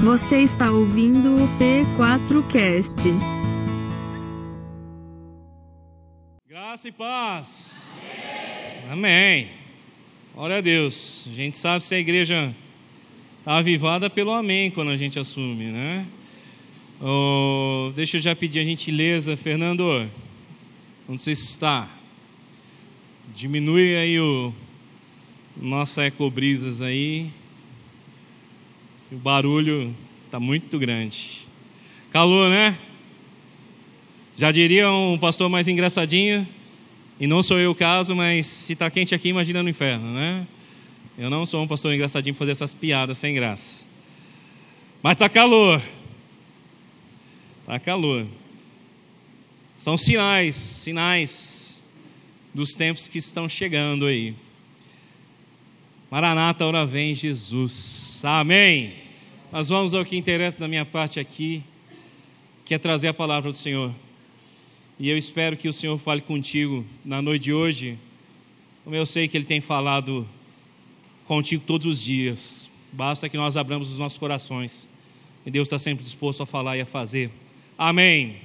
Você está ouvindo o P4Cast. Graça e paz. Amém. Glória a Deus. A gente sabe se a igreja está avivada pelo amém quando a gente assume, né? Oh, deixa eu já pedir a gentileza, Fernando. Sei se está. Diminui aí o nossa ecobrisas aí. O barulho está muito grande. Calor, né? Já diria um pastor mais engraçadinho, e não sou eu o caso, mas se está quente aqui, imagina no inferno, né? Eu não sou um pastor engraçadinho para fazer essas piadas sem graça. Mas está calor. Está calor. São sinais, sinais dos tempos que estão chegando aí. Maranata, hora vem Jesus. Amém. Mas vamos ao que interessa da minha parte aqui, que é trazer a palavra do Senhor. E eu espero que o Senhor fale contigo na noite de hoje, como eu sei que Ele tem falado contigo todos os dias. Basta que nós abramos os nossos corações. E Deus está sempre disposto a falar e a fazer. Amém.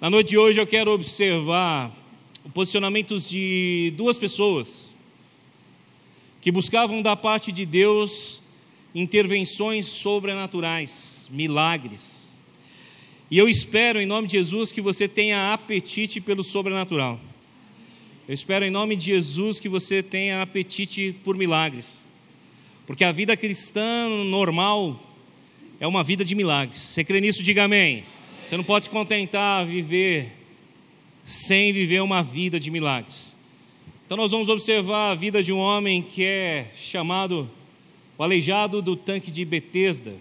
Na noite de hoje eu quero observar o posicionamento de duas pessoas que buscavam da parte de Deus intervenções sobrenaturais, milagres. E eu espero, em nome de Jesus, que você tenha apetite pelo sobrenatural. Eu espero, em nome de Jesus, que você tenha apetite por milagres. Porque a vida cristã normal é uma vida de milagres. Você crê nisso? Diga amém. Você não pode se contentar a viver sem viver uma vida de milagres. Então, nós vamos observar a vida de um homem que é chamado o aleijado do tanque de Betesda.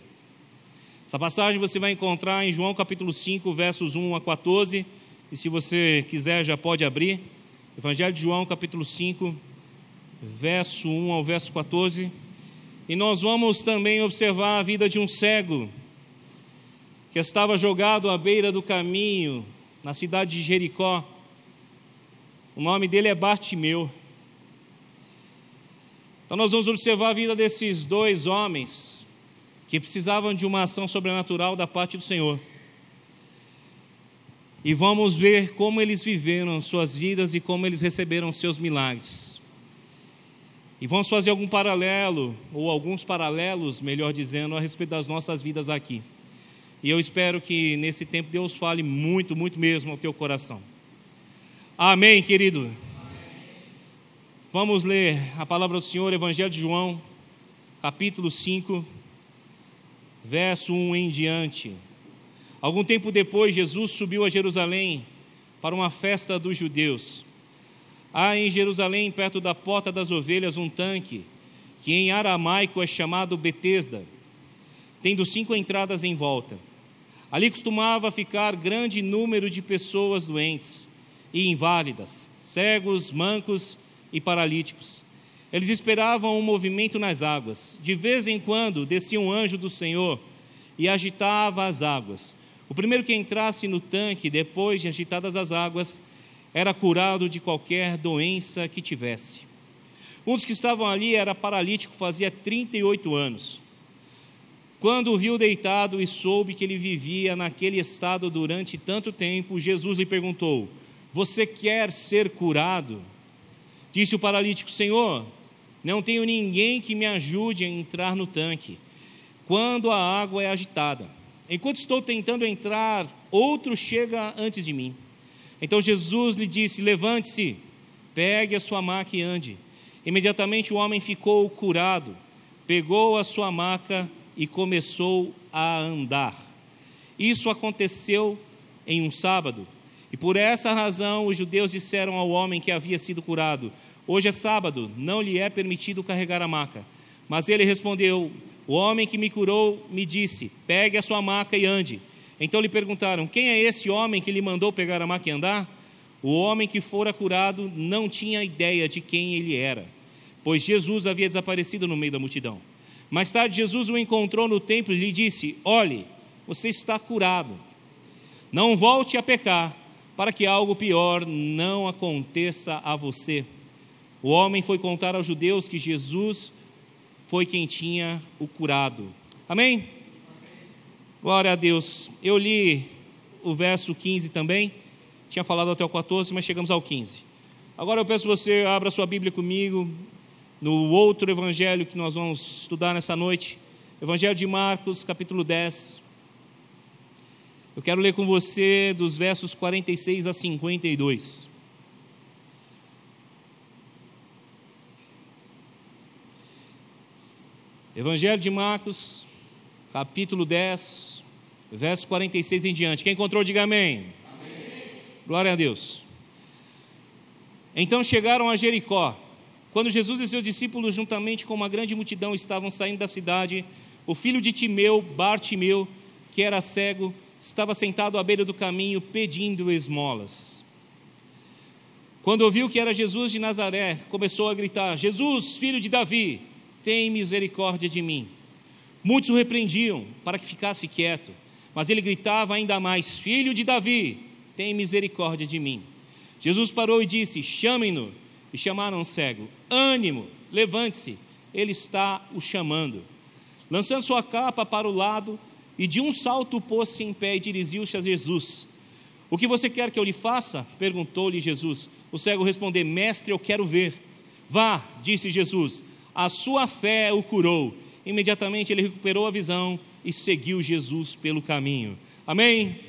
Essa passagem você vai encontrar em João capítulo 5, versos 1 a 14, e se você quiser já pode abrir. Evangelho de João capítulo 5, verso 1 ao verso 14. E nós vamos também observar a vida de um cego que estava jogado à beira do caminho na cidade de Jericó. O nome dele é Bartimeu. Então, nós vamos observar a vida desses dois homens que precisavam de uma ação sobrenatural da parte do Senhor. E vamos ver como eles viveram suas vidas e como eles receberam seus milagres. E vamos fazer algum paralelo, ou alguns paralelos, melhor dizendo, a respeito das nossas vidas aqui. E eu espero que nesse tempo Deus fale muito, muito mesmo ao teu coração. Amém, querido. Vamos ler a palavra do Senhor, Evangelho de João, capítulo 5, verso 1 em diante. Algum tempo depois, Jesus subiu a Jerusalém para uma festa dos judeus. Há em Jerusalém, perto da porta das ovelhas, um tanque, que em aramaico é chamado Betesda, tendo cinco entradas em volta. Ali costumava ficar grande número de pessoas doentes e inválidas, cegos, mancos e paralíticos. Eles esperavam um movimento nas águas. De vez em quando descia um anjo do Senhor e agitava as águas. O primeiro que entrasse no tanque, depois de agitadas as águas, era curado de qualquer doença que tivesse. Um dos que estavam ali era paralítico, fazia 38 anos. Quando o viu deitado e soube que ele vivia naquele estado durante tanto tempo, Jesus lhe perguntou: Você quer ser curado? Disse o paralítico: Senhor, não tenho ninguém que me ajude a entrar no tanque quando a água é agitada. Enquanto estou tentando entrar, outro chega antes de mim. Então Jesus lhe disse: Levante-se, pegue a sua maca e ande. Imediatamente o homem ficou curado, pegou a sua maca e começou a andar. Isso aconteceu em um sábado. E por essa razão os judeus disseram ao homem que havia sido curado: Hoje é sábado, não lhe é permitido carregar a maca. Mas ele respondeu: O homem que me curou me disse: Pegue a sua maca e ande. Então lhe perguntaram: Quem é esse homem que lhe mandou pegar a maca e andar? O homem que fora curado não tinha ideia de quem ele era, pois Jesus havia desaparecido no meio da multidão. Mais tarde, Jesus o encontrou no templo e lhe disse: Olhe, você está curado. Não volte a pecar, para que algo pior não aconteça a você. O homem foi contar aos judeus que Jesus foi quem tinha o curado. Amém? Glória a Deus. Eu li o verso 15 também, tinha falado até o 14, mas chegamos ao 15. Agora eu peço que você abra sua Bíblia comigo no outro evangelho que nós vamos estudar nessa noite, Evangelho de Marcos, capítulo 10. Eu quero ler com você dos versos 46 a 52. Evangelho de Marcos, capítulo 10, versos 46 em diante. Quem encontrou, diga amém. amém. Glória a Deus. Então chegaram a Jericó. Quando Jesus e seus discípulos, juntamente com uma grande multidão, estavam saindo da cidade, o filho de Timeu, Bartimeu, que era cego, estava sentado à beira do caminho pedindo esmolas. Quando ouviu que era Jesus de Nazaré, começou a gritar: Jesus, filho de Davi, tem misericórdia de mim. Muitos o repreendiam para que ficasse quieto, mas ele gritava ainda mais: Filho de Davi, tem misericórdia de mim. Jesus parou e disse: Chamem-no. E chamaram o cego: Ânimo, levante-se, ele está o chamando. Lançando sua capa para o lado, e de um salto pôs-se em pé e dirigiu-se a Jesus. O que você quer que eu lhe faça? perguntou-lhe Jesus. O cego respondeu: Mestre, eu quero ver. Vá, disse Jesus a sua fé o curou. Imediatamente ele recuperou a visão e seguiu Jesus pelo caminho. Amém?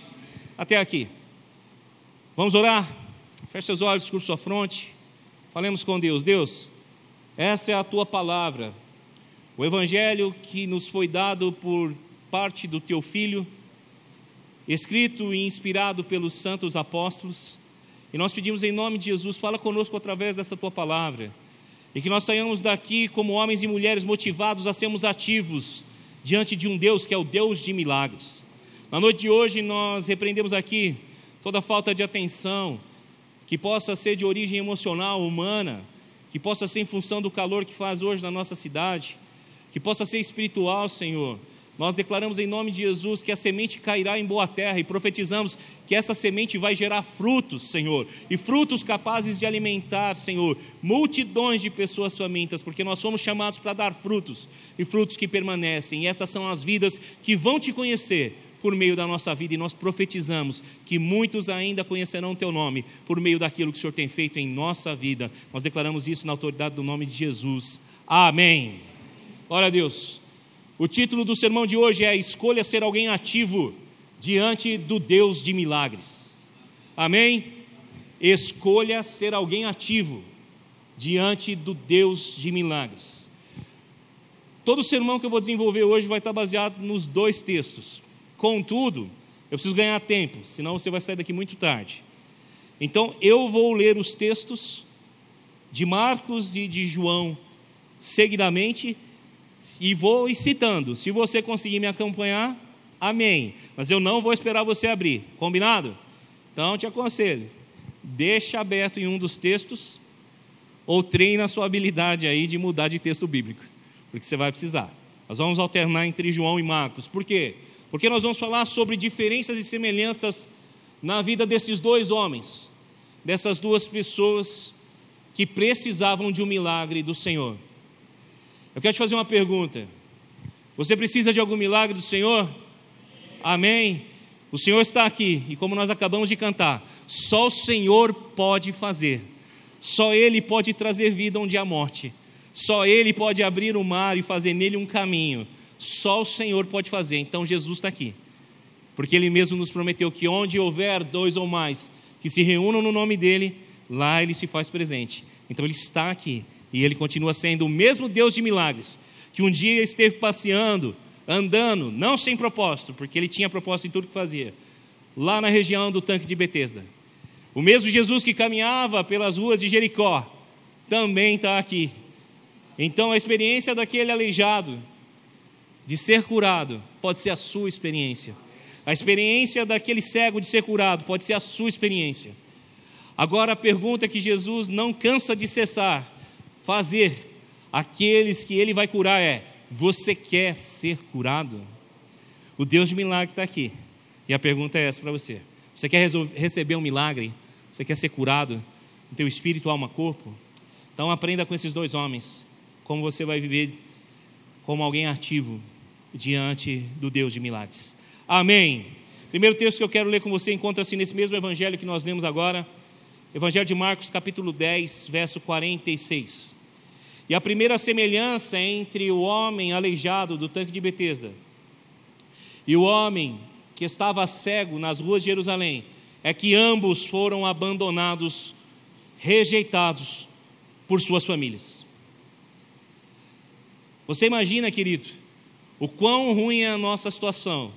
Até aqui. Vamos orar? Feche seus olhos, curva sua fronte. Falemos com Deus. Deus, essa é a tua palavra. O evangelho que nos foi dado por parte do teu filho, escrito e inspirado pelos santos apóstolos. E nós pedimos em nome de Jesus, fala conosco através dessa tua palavra e que nós saiamos daqui como homens e mulheres motivados a sermos ativos diante de um Deus que é o Deus de milagres. Na noite de hoje nós repreendemos aqui toda falta de atenção que possa ser de origem emocional, humana, que possa ser em função do calor que faz hoje na nossa cidade, que possa ser espiritual, Senhor, nós declaramos em nome de Jesus que a semente cairá em boa terra e profetizamos que essa semente vai gerar frutos, Senhor, e frutos capazes de alimentar, Senhor, multidões de pessoas famintas, porque nós somos chamados para dar frutos e frutos que permanecem. E essas são as vidas que vão te conhecer por meio da nossa vida e nós profetizamos que muitos ainda conhecerão o teu nome por meio daquilo que o Senhor tem feito em nossa vida. Nós declaramos isso na autoridade do nome de Jesus. Amém. Glória a Deus. O título do sermão de hoje é Escolha ser alguém ativo diante do Deus de milagres. Amém? Escolha ser alguém ativo diante do Deus de milagres. Todo sermão que eu vou desenvolver hoje vai estar baseado nos dois textos. Contudo, eu preciso ganhar tempo, senão você vai sair daqui muito tarde. Então, eu vou ler os textos de Marcos e de João seguidamente e vou citando. Se você conseguir me acompanhar, amém. Mas eu não vou esperar você abrir, combinado? Então te aconselho, deixa aberto em um dos textos ou treine a sua habilidade aí de mudar de texto bíblico, porque você vai precisar. Nós vamos alternar entre João e Marcos. Por quê? Porque nós vamos falar sobre diferenças e semelhanças na vida desses dois homens, dessas duas pessoas que precisavam de um milagre do Senhor. Eu quero te fazer uma pergunta. Você precisa de algum milagre do Senhor? Amém? O Senhor está aqui e, como nós acabamos de cantar, só o Senhor pode fazer, só Ele pode trazer vida onde há morte, só Ele pode abrir o mar e fazer nele um caminho, só o Senhor pode fazer. Então Jesus está aqui, porque Ele mesmo nos prometeu que onde houver dois ou mais que se reúnam no nome dEle, lá Ele se faz presente. Então Ele está aqui e ele continua sendo o mesmo Deus de milagres, que um dia esteve passeando, andando, não sem propósito, porque ele tinha propósito em tudo que fazia, lá na região do tanque de Betesda. O mesmo Jesus que caminhava pelas ruas de Jericó, também está aqui. Então a experiência daquele aleijado, de ser curado, pode ser a sua experiência. A experiência daquele cego de ser curado pode ser a sua experiência. Agora a pergunta que Jesus não cansa de cessar fazer aqueles que ele vai curar é: você quer ser curado? O Deus de milagre está aqui. E a pergunta é essa para você: você quer receber um milagre? Você quer ser curado no teu espírito, alma, corpo? Então aprenda com esses dois homens como você vai viver como alguém ativo diante do Deus de milagres. Amém. Primeiro texto que eu quero ler com você encontra-se nesse mesmo evangelho que nós lemos agora, Evangelho de Marcos, capítulo 10, verso 46. E a primeira semelhança entre o homem aleijado do tanque de Betesda e o homem que estava cego nas ruas de Jerusalém é que ambos foram abandonados, rejeitados por suas famílias. Você imagina, querido, o quão ruim é a nossa situação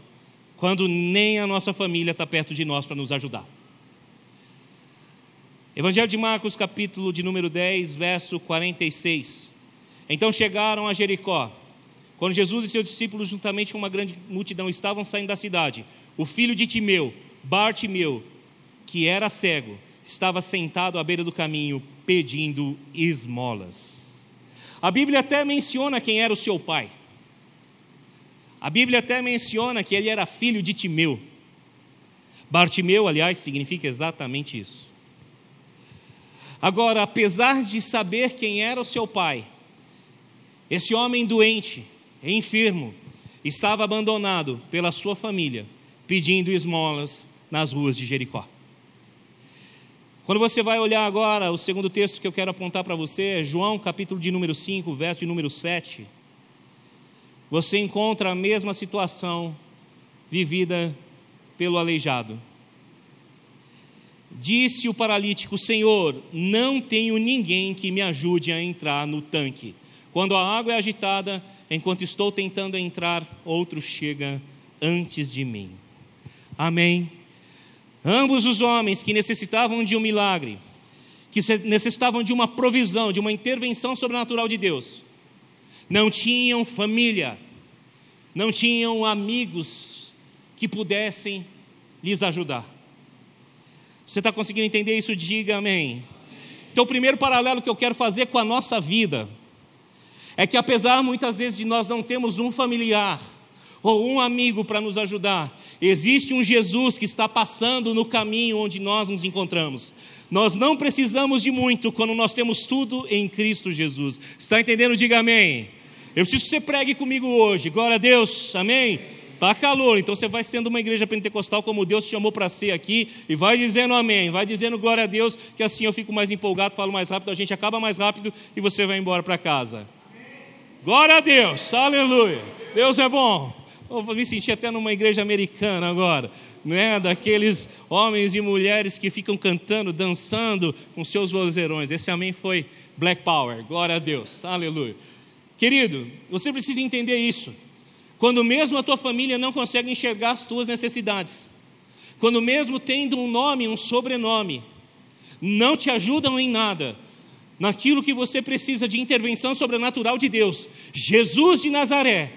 quando nem a nossa família está perto de nós para nos ajudar. Evangelho de Marcos, capítulo de número 10, verso 46. Então chegaram a Jericó. Quando Jesus e seus discípulos, juntamente com uma grande multidão, estavam saindo da cidade, o filho de Timeu, Bartimeu, que era cego, estava sentado à beira do caminho pedindo esmolas. A Bíblia até menciona quem era o seu pai. A Bíblia até menciona que ele era filho de Timeu. Bartimeu, aliás, significa exatamente isso. Agora, apesar de saber quem era o seu pai, esse homem doente, enfermo, estava abandonado pela sua família, pedindo esmolas nas ruas de Jericó. Quando você vai olhar agora, o segundo texto que eu quero apontar para você é João, capítulo de número 5, verso de número 7 você encontra a mesma situação vivida pelo aleijado. Disse o paralítico: Senhor, não tenho ninguém que me ajude a entrar no tanque. Quando a água é agitada, enquanto estou tentando entrar, outro chega antes de mim. Amém. Ambos os homens que necessitavam de um milagre, que necessitavam de uma provisão, de uma intervenção sobrenatural de Deus, não tinham família, não tinham amigos que pudessem lhes ajudar. Você está conseguindo entender isso? Diga amém. Então, o primeiro paralelo que eu quero fazer com a nossa vida é que, apesar muitas vezes de nós não termos um familiar, ou um amigo para nos ajudar. Existe um Jesus que está passando no caminho onde nós nos encontramos. Nós não precisamos de muito quando nós temos tudo em Cristo Jesus. Está entendendo? Diga amém. Eu preciso que você pregue comigo hoje. Glória a Deus. Amém. Tá calor, então você vai sendo uma igreja pentecostal como Deus te chamou para ser aqui e vai dizendo amém, vai dizendo glória a Deus, que assim eu fico mais empolgado, falo mais rápido, a gente acaba mais rápido e você vai embora para casa. Glória a Deus, aleluia. Deus é bom. Eu me senti até numa igreja americana agora, né? Daqueles homens e mulheres que ficam cantando, dançando com seus vozeirões. Esse amém foi Black Power. Glória a Deus, aleluia. Querido, você precisa entender isso. Quando mesmo a tua família não consegue enxergar as tuas necessidades, quando mesmo tendo um nome, um sobrenome, não te ajudam em nada, naquilo que você precisa de intervenção sobrenatural de Deus, Jesus de Nazaré,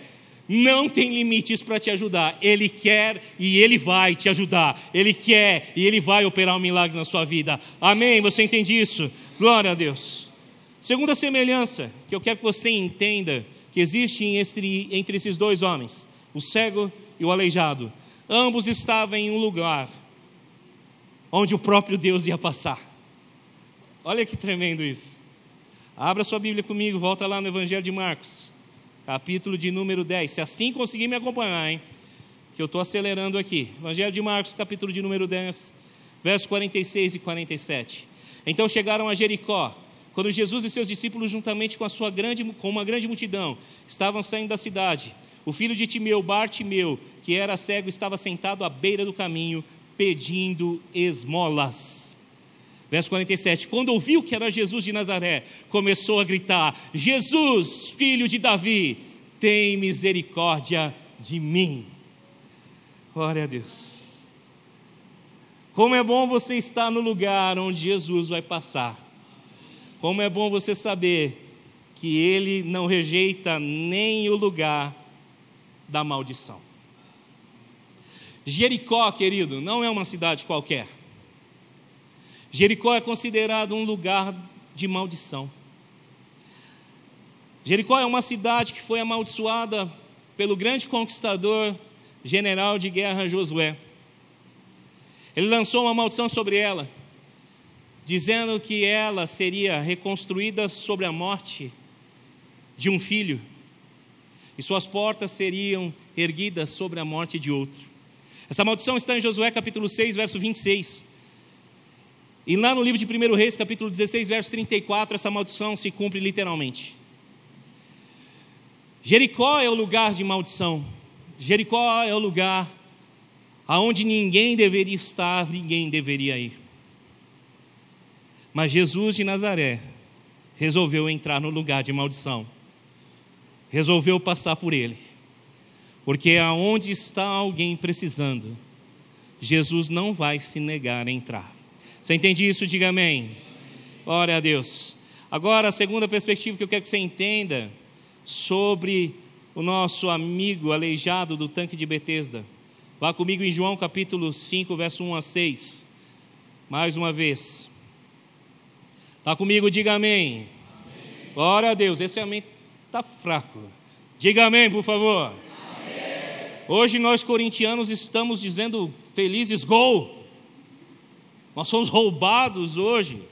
não tem limites para te ajudar. Ele quer e ele vai te ajudar. Ele quer e ele vai operar um milagre na sua vida. Amém? Você entende isso? Glória a Deus. Segunda semelhança que eu quero que você entenda que existe entre, esses dois homens, o cego e o aleijado. Ambos estavam em um lugar onde o próprio Deus ia passar. Olha que tremendo isso. Abra sua Bíblia comigo, volta lá no Evangelho de Marcos, capítulo de número 10. Se assim conseguir me acompanhar, hein? Que eu estou acelerando aqui. Evangelho de Marcos, capítulo de número 10, versos 46 e 47. Então chegaram a Jericó quando Jesus e seus discípulos, juntamente com, a sua grande, com uma grande multidão, estavam saindo da cidade, o filho de Timeu, Bartimeu, que era cego, estava sentado à beira do caminho, pedindo esmolas. Verso 47: Quando ouviu que era Jesus de Nazaré, começou a gritar: Jesus, filho de Davi, tem misericórdia de mim. Glória a Deus. Como é bom você estar no lugar onde Jesus vai passar. Como é bom você saber que Ele não rejeita nem o lugar da maldição. Jericó, querido, não é uma cidade qualquer. Jericó é considerado um lugar de maldição. Jericó é uma cidade que foi amaldiçoada pelo grande conquistador, general de guerra Josué. Ele lançou uma maldição sobre ela dizendo que ela seria reconstruída sobre a morte de um filho, e suas portas seriam erguidas sobre a morte de outro. Essa maldição está em Josué capítulo 6, verso 26. E lá no livro de 1 Reis, capítulo 16, verso 34, essa maldição se cumpre literalmente. Jericó é o lugar de maldição. Jericó é o lugar aonde ninguém deveria estar, ninguém deveria ir. Mas Jesus de Nazaré resolveu entrar no lugar de maldição. Resolveu passar por ele. Porque aonde está alguém precisando, Jesus não vai se negar a entrar. Você entende isso? Diga amém. Glória a Deus. Agora, a segunda perspectiva que eu quero que você entenda sobre o nosso amigo aleijado do tanque de Betesda. Vá comigo em João capítulo 5, verso 1 a 6. Mais uma vez. Está comigo? Diga amém. amém. Glória a Deus. Esse amém está fraco. Diga amém, por favor. Amém. Hoje nós corintianos estamos dizendo felizes gol. Nós somos roubados hoje,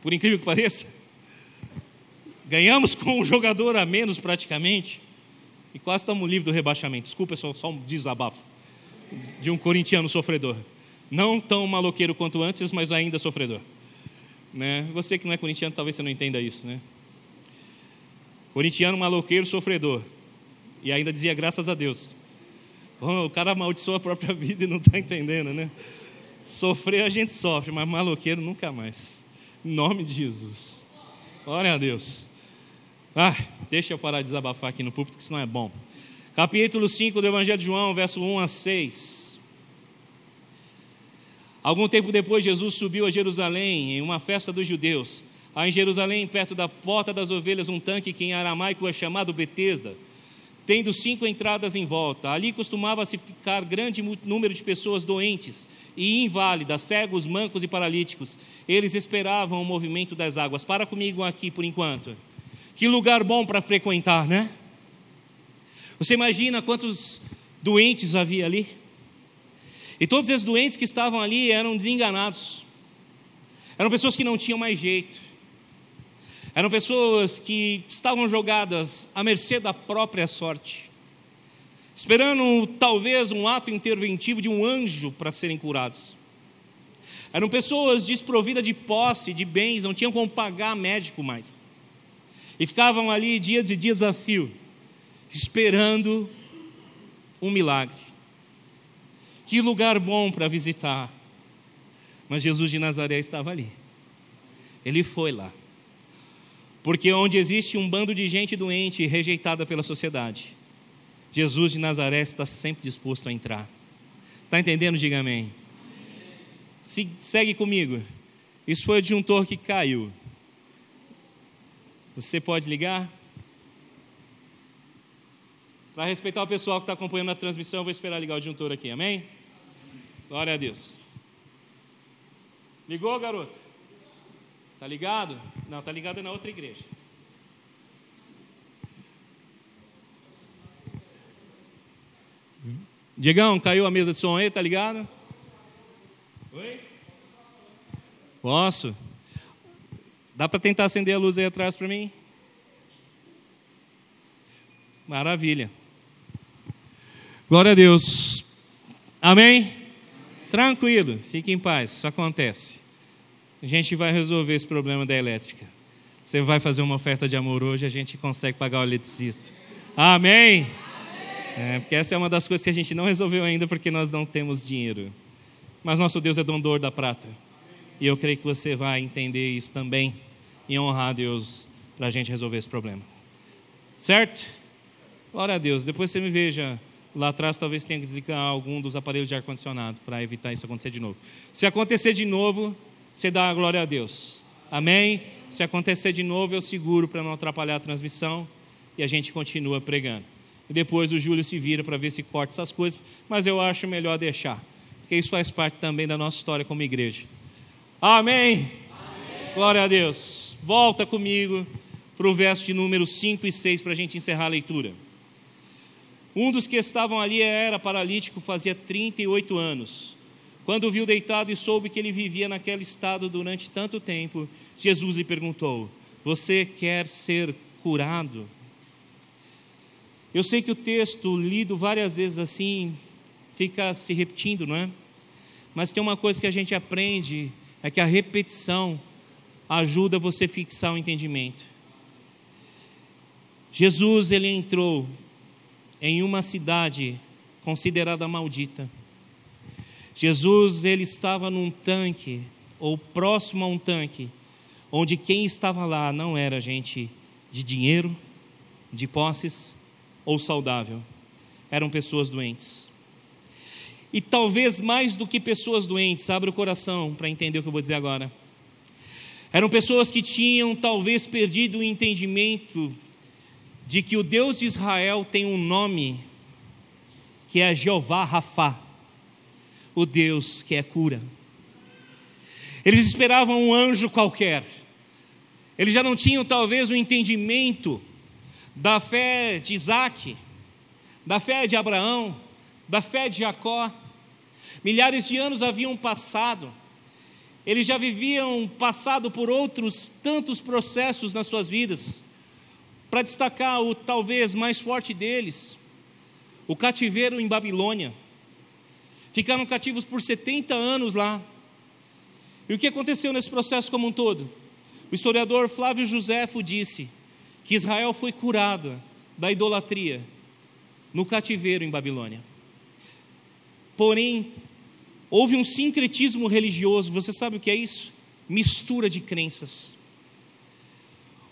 por incrível que pareça. Ganhamos com um jogador a menos praticamente. E quase estamos livres do rebaixamento. Desculpa, pessoal, só um desabafo de um corintiano sofredor. Não tão maloqueiro quanto antes, mas ainda sofredor. Né? Você que não é corintiano, talvez você não entenda isso. Né? Corintiano, maloqueiro, sofredor. E ainda dizia graças a Deus. o cara amaldiçoa a própria vida e não está entendendo, né? Sofrer a gente sofre, mas maloqueiro nunca mais. Em nome de Jesus. Glória a Deus. Ah, deixa eu parar de desabafar aqui no púlpito, que isso não é bom. Capítulo 5 do Evangelho de João, verso 1 a 6. Algum tempo depois, Jesus subiu a Jerusalém em uma festa dos judeus. Há em Jerusalém, perto da porta das ovelhas, um tanque que em aramaico é chamado Betesda tendo cinco entradas em volta. Ali costumava-se ficar grande número de pessoas doentes e inválidas, cegos, mancos e paralíticos. Eles esperavam o movimento das águas. Para comigo aqui por enquanto. Que lugar bom para frequentar, né? Você imagina quantos doentes havia ali? E todos esses doentes que estavam ali eram desenganados. Eram pessoas que não tinham mais jeito eram pessoas que estavam jogadas à mercê da própria sorte, esperando talvez um ato interventivo de um anjo para serem curados. Eram pessoas desprovidas de posse, de bens, não tinham como pagar médico mais. E ficavam ali dia de dia desafio, esperando um milagre. Que lugar bom para visitar. Mas Jesus de Nazaré estava ali. Ele foi lá. Porque onde existe um bando de gente doente e rejeitada pela sociedade, Jesus de Nazaré está sempre disposto a entrar. Está entendendo? Diga amém. Se, segue comigo. Isso foi o disjuntor que caiu. Você pode ligar? Para respeitar o pessoal que está acompanhando a transmissão, eu vou esperar ligar o disjuntor aqui, amém? Glória a Deus. Ligou, garoto? Tá ligado? Não, tá ligado na outra igreja. Diegão, caiu a mesa de som aí, tá ligado? Oi? Posso? Dá para tentar acender a luz aí atrás para mim? Maravilha. Glória a Deus. Amém? Tranquilo, fique em paz, isso acontece. A gente vai resolver esse problema da elétrica. Você vai fazer uma oferta de amor hoje, a gente consegue pagar o eletricista. Amém? Amém. É, porque essa é uma das coisas que a gente não resolveu ainda porque nós não temos dinheiro. Mas nosso Deus é dondor da prata. E eu creio que você vai entender isso também e honrar a Deus para a gente resolver esse problema. Certo? Glória a Deus. Depois você me veja lá atrás, talvez tenha que desligar algum dos aparelhos de ar-condicionado para evitar isso acontecer de novo. Se acontecer de novo, você dá a glória a Deus. Amém? Se acontecer de novo, eu seguro para não atrapalhar a transmissão e a gente continua pregando. E depois o Júlio se vira para ver se corta essas coisas, mas eu acho melhor deixar, porque isso faz parte também da nossa história como igreja. Amém? Amém. Glória a Deus. Volta comigo para o verso de número 5 e 6 para a gente encerrar a leitura. Um dos que estavam ali era paralítico, fazia 38 anos. Quando o viu deitado e soube que ele vivia naquele estado durante tanto tempo, Jesus lhe perguntou: Você quer ser curado? Eu sei que o texto, lido várias vezes assim, fica se repetindo, não é? Mas tem uma coisa que a gente aprende, é que a repetição ajuda você a fixar o entendimento. Jesus, ele entrou em uma cidade considerada maldita. Jesus, ele estava num tanque, ou próximo a um tanque, onde quem estava lá não era gente de dinheiro, de posses ou saudável, eram pessoas doentes. E talvez mais do que pessoas doentes, abre o coração para entender o que eu vou dizer agora. Eram pessoas que tinham talvez perdido o entendimento de que o Deus de Israel tem um nome que é Jeová Rafá, o Deus que é cura. Eles esperavam um anjo qualquer. Eles já não tinham talvez o entendimento da fé de Isaac, da fé de Abraão, da fé de Jacó. Milhares de anos haviam passado. Eles já viviam passado por outros tantos processos nas suas vidas. Para destacar o talvez mais forte deles, o cativeiro em Babilônia. Ficaram cativos por 70 anos lá. E o que aconteceu nesse processo como um todo? O historiador Flávio Josefo disse que Israel foi curado da idolatria no cativeiro em Babilônia. Porém, houve um sincretismo religioso, você sabe o que é isso? Mistura de crenças.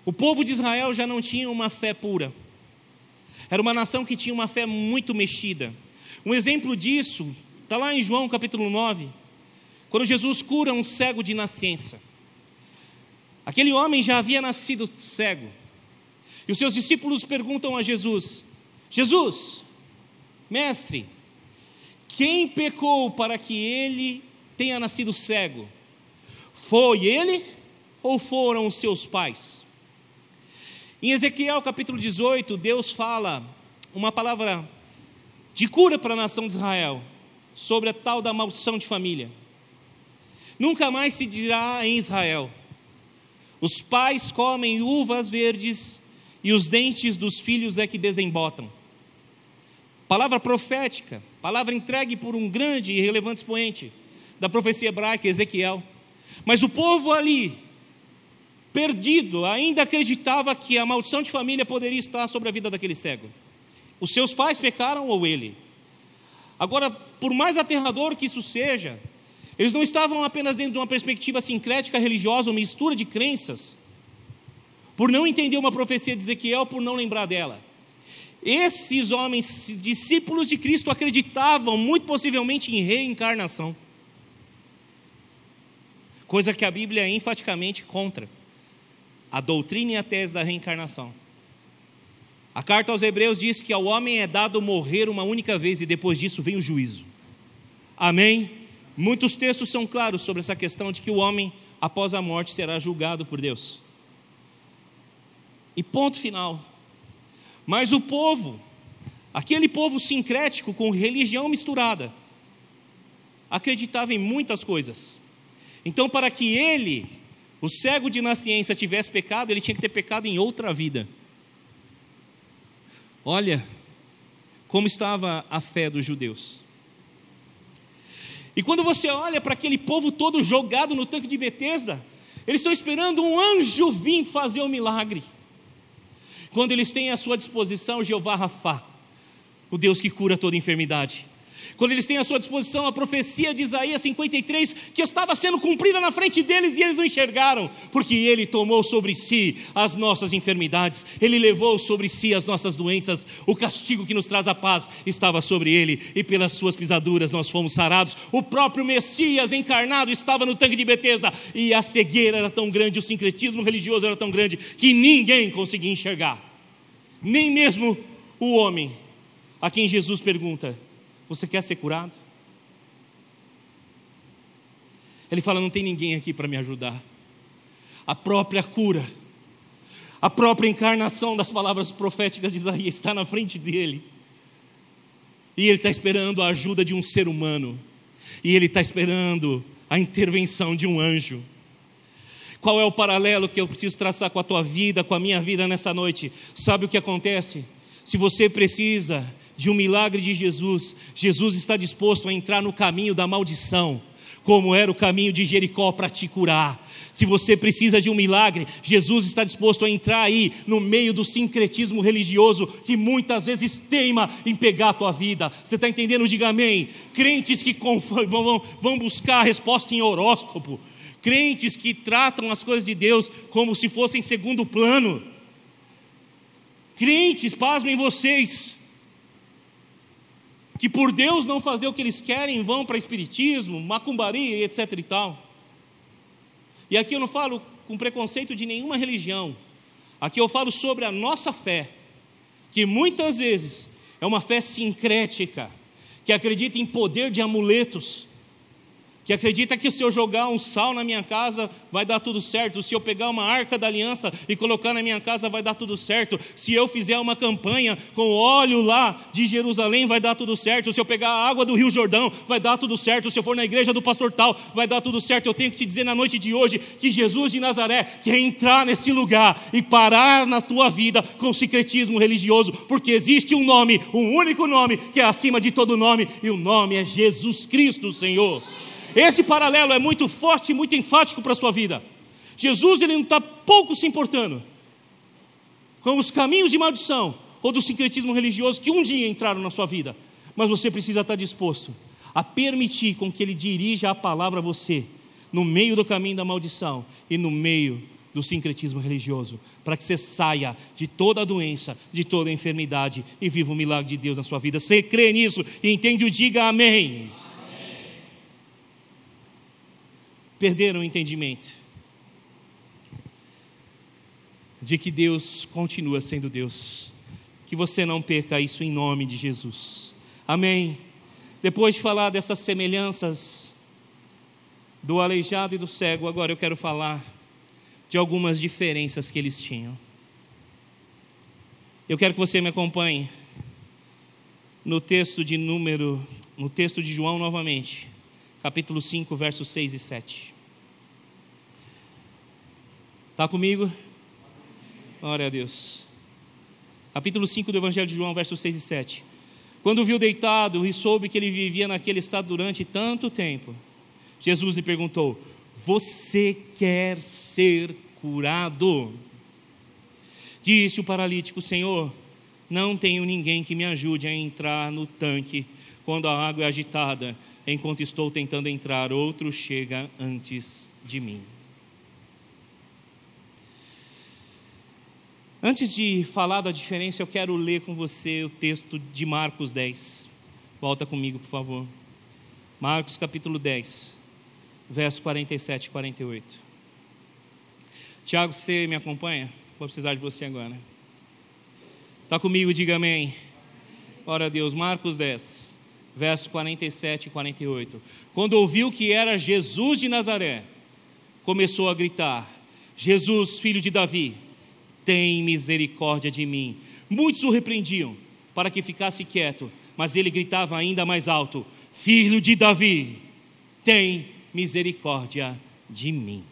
O povo de Israel já não tinha uma fé pura, era uma nação que tinha uma fé muito mexida. Um exemplo disso está lá em João capítulo 9, quando Jesus cura um cego de nascença. Aquele homem já havia nascido cego. E os seus discípulos perguntam a Jesus: Jesus, mestre, quem pecou para que ele tenha nascido cego? Foi ele ou foram os seus pais? Em Ezequiel capítulo 18, Deus fala uma palavra de cura para a nação de Israel, sobre a tal da maldição de família. Nunca mais se dirá em Israel: os pais comem uvas verdes e os dentes dos filhos é que desembotam. Palavra profética, palavra entregue por um grande e relevante expoente da profecia hebraica, Ezequiel. Mas o povo ali perdido, ainda acreditava que a maldição de família poderia estar sobre a vida daquele cego. Os seus pais pecaram ou ele? Agora, por mais aterrador que isso seja, eles não estavam apenas dentro de uma perspectiva sincrética religiosa, uma mistura de crenças, por não entender uma profecia de Ezequiel, por não lembrar dela. Esses homens, discípulos de Cristo, acreditavam muito possivelmente em reencarnação, coisa que a Bíblia é enfaticamente contra a doutrina e a tese da reencarnação. A carta aos Hebreus diz que ao homem é dado morrer uma única vez e depois disso vem o juízo. Amém? Muitos textos são claros sobre essa questão de que o homem, após a morte, será julgado por Deus. E ponto final. Mas o povo, aquele povo sincrético com religião misturada, acreditava em muitas coisas. Então, para que ele o cego de nascença tivesse pecado, ele tinha que ter pecado em outra vida. Olha como estava a fé dos judeus. E quando você olha para aquele povo todo jogado no tanque de Betesda, eles estão esperando um anjo vir fazer o um milagre. Quando eles têm à sua disposição Jeová Rafá, o Deus que cura toda enfermidade quando eles têm à sua disposição a profecia de Isaías 53, que estava sendo cumprida na frente deles e eles não enxergaram, porque Ele tomou sobre si as nossas enfermidades, Ele levou sobre si as nossas doenças, o castigo que nos traz a paz estava sobre Ele, e pelas Suas pisaduras nós fomos sarados. O próprio Messias encarnado estava no tanque de Betesda, e a cegueira era tão grande, o sincretismo religioso era tão grande, que ninguém conseguia enxergar, nem mesmo o homem a quem Jesus pergunta: você quer ser curado? Ele fala: Não tem ninguém aqui para me ajudar. A própria cura, a própria encarnação das palavras proféticas de Isaías está na frente dele. E ele está esperando a ajuda de um ser humano. E ele está esperando a intervenção de um anjo. Qual é o paralelo que eu preciso traçar com a tua vida, com a minha vida nessa noite? Sabe o que acontece? Se você precisa de um milagre de Jesus, Jesus está disposto a entrar no caminho da maldição, como era o caminho de Jericó para te curar. Se você precisa de um milagre, Jesus está disposto a entrar aí no meio do sincretismo religioso que muitas vezes teima em pegar a tua vida. Você está entendendo? Diga amém. Crentes que vão, buscar a resposta em horóscopo, crentes que tratam as coisas de Deus como se fossem segundo plano. Crentes, pasmem vocês, que por Deus não fazer o que eles querem, vão para espiritismo, macumbaria etc e tal. E aqui eu não falo com preconceito de nenhuma religião. Aqui eu falo sobre a nossa fé, que muitas vezes é uma fé sincrética, que acredita em poder de amuletos, que acredita que se eu jogar um sal na minha casa vai dar tudo certo, se eu pegar uma arca da aliança e colocar na minha casa vai dar tudo certo, se eu fizer uma campanha com óleo lá de Jerusalém vai dar tudo certo, se eu pegar a água do Rio Jordão vai dar tudo certo, se eu for na igreja do pastor tal vai dar tudo certo. Eu tenho que te dizer na noite de hoje que Jesus de Nazaré quer entrar nesse lugar e parar na tua vida com secretismo religioso, porque existe um nome, um único nome que é acima de todo nome e o nome é Jesus Cristo, Senhor. Esse paralelo é muito forte e muito enfático para a sua vida. Jesus ele não está pouco se importando com os caminhos de maldição ou do sincretismo religioso que um dia entraram na sua vida. Mas você precisa estar disposto a permitir com que ele dirija a palavra a você no meio do caminho da maldição e no meio do sincretismo religioso, para que você saia de toda a doença, de toda a enfermidade e viva o milagre de Deus na sua vida. Você crê nisso e entende o diga amém. Perderam o entendimento de que Deus continua sendo Deus. Que você não perca isso em nome de Jesus. Amém. Depois de falar dessas semelhanças do aleijado e do cego, agora eu quero falar de algumas diferenças que eles tinham. Eu quero que você me acompanhe no texto de número, no texto de João novamente capítulo 5, versos 6 e 7. Está comigo? Glória a Deus. Capítulo 5 do Evangelho de João, versos 6 e 7. Quando viu deitado e soube que ele vivia naquele estado durante tanto tempo, Jesus lhe perguntou: Você quer ser curado? Disse o paralítico: Senhor, não tenho ninguém que me ajude a entrar no tanque quando a água é agitada enquanto estou tentando entrar, outro chega antes de mim. Antes de falar da diferença, eu quero ler com você o texto de Marcos 10. Volta comigo, por favor. Marcos capítulo 10, versos 47 e 48. Tiago, você me acompanha? Vou precisar de você agora. Está comigo, diga amém. Glória a Deus. Marcos 10, versos 47 e 48. Quando ouviu que era Jesus de Nazaré, começou a gritar: Jesus, filho de Davi, tem misericórdia de mim. Muitos o repreendiam para que ficasse quieto, mas ele gritava ainda mais alto: Filho de Davi, tem misericórdia de mim.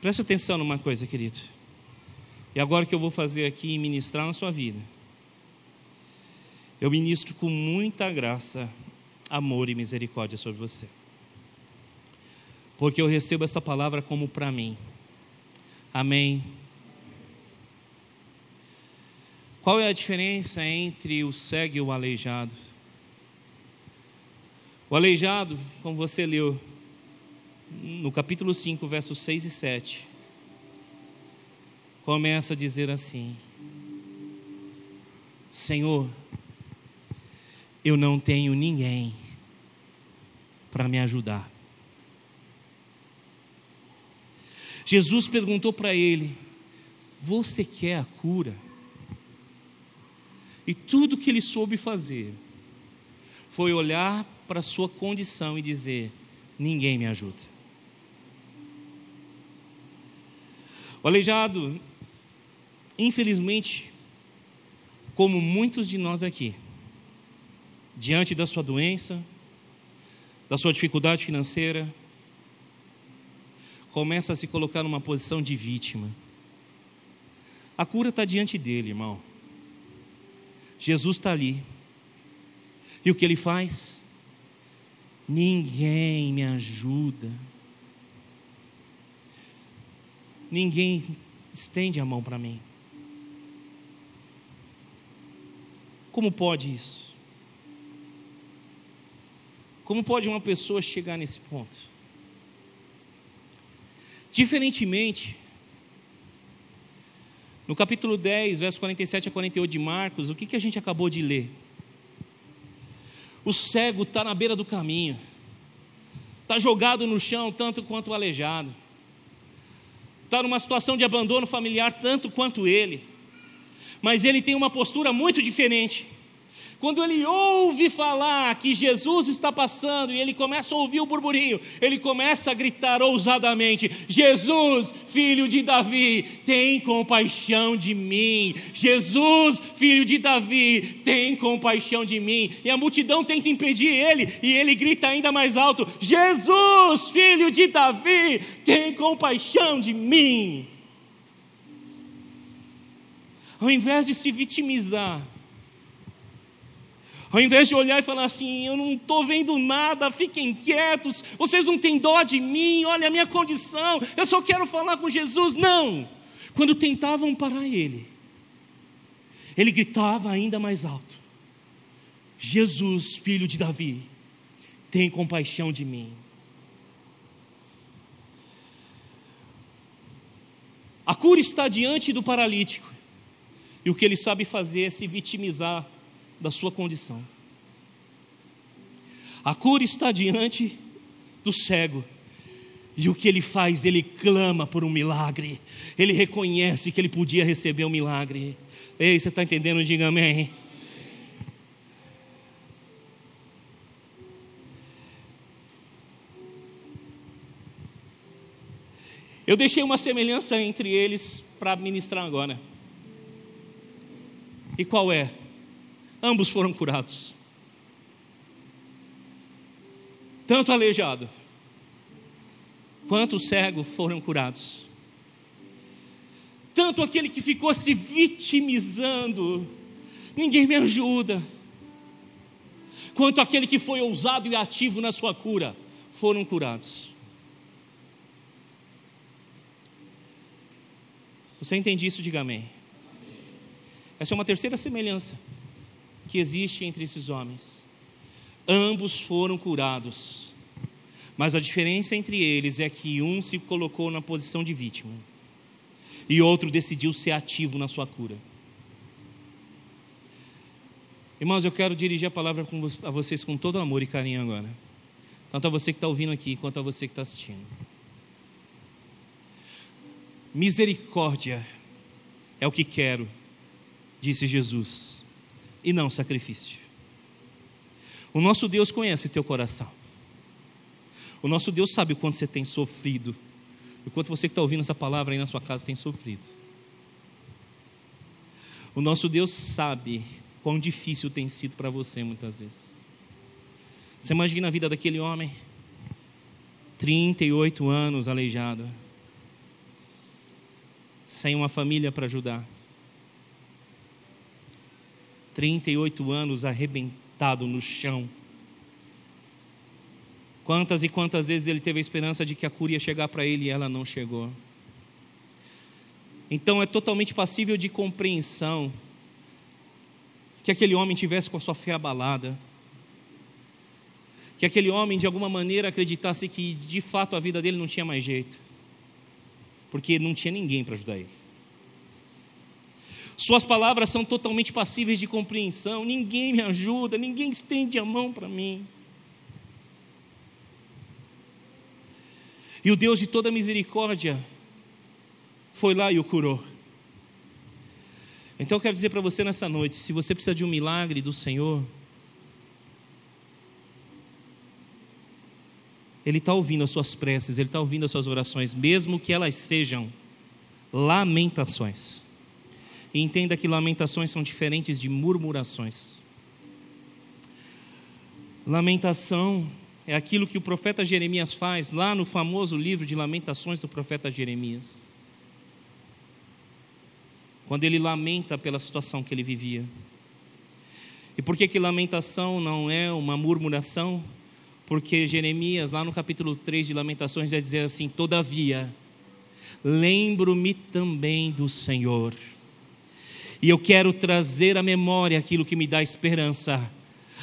Preste atenção numa coisa, querido. E agora que eu vou fazer aqui e ministrar na sua vida, eu ministro com muita graça, amor e misericórdia sobre você. Porque eu recebo essa palavra como para mim. Amém. Qual é a diferença entre o cego e o aleijado? O aleijado, como você leu no capítulo 5, versos 6 e 7, começa a dizer assim: Senhor, eu não tenho ninguém para me ajudar. Jesus perguntou para ele: Você quer a cura? E tudo que ele soube fazer foi olhar para a sua condição e dizer: Ninguém me ajuda. O aleijado Infelizmente, como muitos de nós aqui, diante da sua doença, da sua dificuldade financeira, começa a se colocar numa posição de vítima. A cura está diante dele, irmão. Jesus está ali. E o que ele faz? Ninguém me ajuda. Ninguém estende a mão para mim. Como pode isso? Como pode uma pessoa chegar nesse ponto? Diferentemente, no capítulo 10, verso 47 a 48 de Marcos, o que, que a gente acabou de ler? O cego está na beira do caminho, está jogado no chão tanto quanto o aleijado, está numa situação de abandono familiar tanto quanto ele, mas ele tem uma postura muito diferente. Quando ele ouve falar que Jesus está passando e ele começa a ouvir o burburinho, ele começa a gritar ousadamente: Jesus, filho de Davi, tem compaixão de mim. Jesus, filho de Davi, tem compaixão de mim. E a multidão tenta impedir ele e ele grita ainda mais alto: Jesus, filho de Davi, tem compaixão de mim. Ao invés de se vitimizar, ao invés de olhar e falar assim, eu não estou vendo nada, fiquem quietos, vocês não têm dó de mim, olha a minha condição, eu só quero falar com Jesus. Não! Quando tentavam parar ele, ele gritava ainda mais alto: Jesus, filho de Davi, tem compaixão de mim. A cura está diante do paralítico, e o que ele sabe fazer é se vitimizar da sua condição. A cura está diante do cego. E o que ele faz? Ele clama por um milagre. Ele reconhece que ele podia receber um milagre. Ei, você está entendendo? Diga amém. Eu deixei uma semelhança entre eles para ministrar agora. E qual é? ambos foram curados. Tanto aleijado quanto o cego foram curados. Tanto aquele que ficou se vitimizando, ninguém me ajuda, quanto aquele que foi ousado e ativo na sua cura, foram curados. Você entende isso? Diga amém. Essa é uma terceira semelhança que existe entre esses homens. Ambos foram curados, mas a diferença entre eles é que um se colocou na posição de vítima e outro decidiu ser ativo na sua cura. Irmãos, eu quero dirigir a palavra a vocês com todo amor e carinho agora, tanto a você que está ouvindo aqui quanto a você que está assistindo. Misericórdia é o que quero, disse Jesus e não sacrifício. O nosso Deus conhece teu coração. O nosso Deus sabe o quanto você tem sofrido, o quanto você que está ouvindo essa palavra aí na sua casa tem sofrido. O nosso Deus sabe quão difícil tem sido para você muitas vezes. Você imagina a vida daquele homem, 38 anos aleijado, sem uma família para ajudar 38 anos arrebentado no chão. Quantas e quantas vezes ele teve a esperança de que a cura ia chegar para ele e ela não chegou. Então é totalmente passível de compreensão que aquele homem tivesse com a sua fé abalada, que aquele homem de alguma maneira acreditasse que de fato a vida dele não tinha mais jeito, porque não tinha ninguém para ajudar ele. Suas palavras são totalmente passíveis de compreensão. Ninguém me ajuda, ninguém estende a mão para mim. E o Deus de toda misericórdia foi lá e o curou. Então eu quero dizer para você nessa noite: se você precisa de um milagre do Senhor, Ele está ouvindo as suas preces, Ele está ouvindo as suas orações, mesmo que elas sejam lamentações. E entenda que lamentações são diferentes de murmurações. Lamentação é aquilo que o profeta Jeremias faz lá no famoso livro de Lamentações do profeta Jeremias. Quando ele lamenta pela situação que ele vivia. E por que que lamentação não é uma murmuração? Porque Jeremias, lá no capítulo 3 de Lamentações, vai dizer assim: Todavia, lembro-me também do Senhor, e eu quero trazer à memória aquilo que me dá esperança.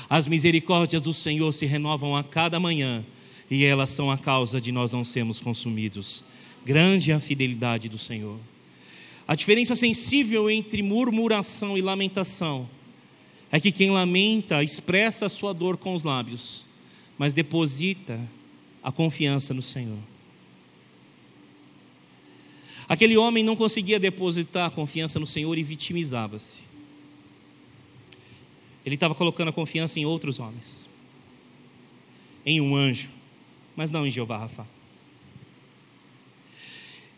As misericórdias do Senhor se renovam a cada manhã, e elas são a causa de nós não sermos consumidos. Grande é a fidelidade do Senhor. A diferença sensível entre murmuração e lamentação é que quem lamenta expressa a sua dor com os lábios, mas deposita a confiança no Senhor. Aquele homem não conseguia depositar a confiança no Senhor e vitimizava-se. Ele estava colocando a confiança em outros homens, em um anjo, mas não em Jeová Rafa.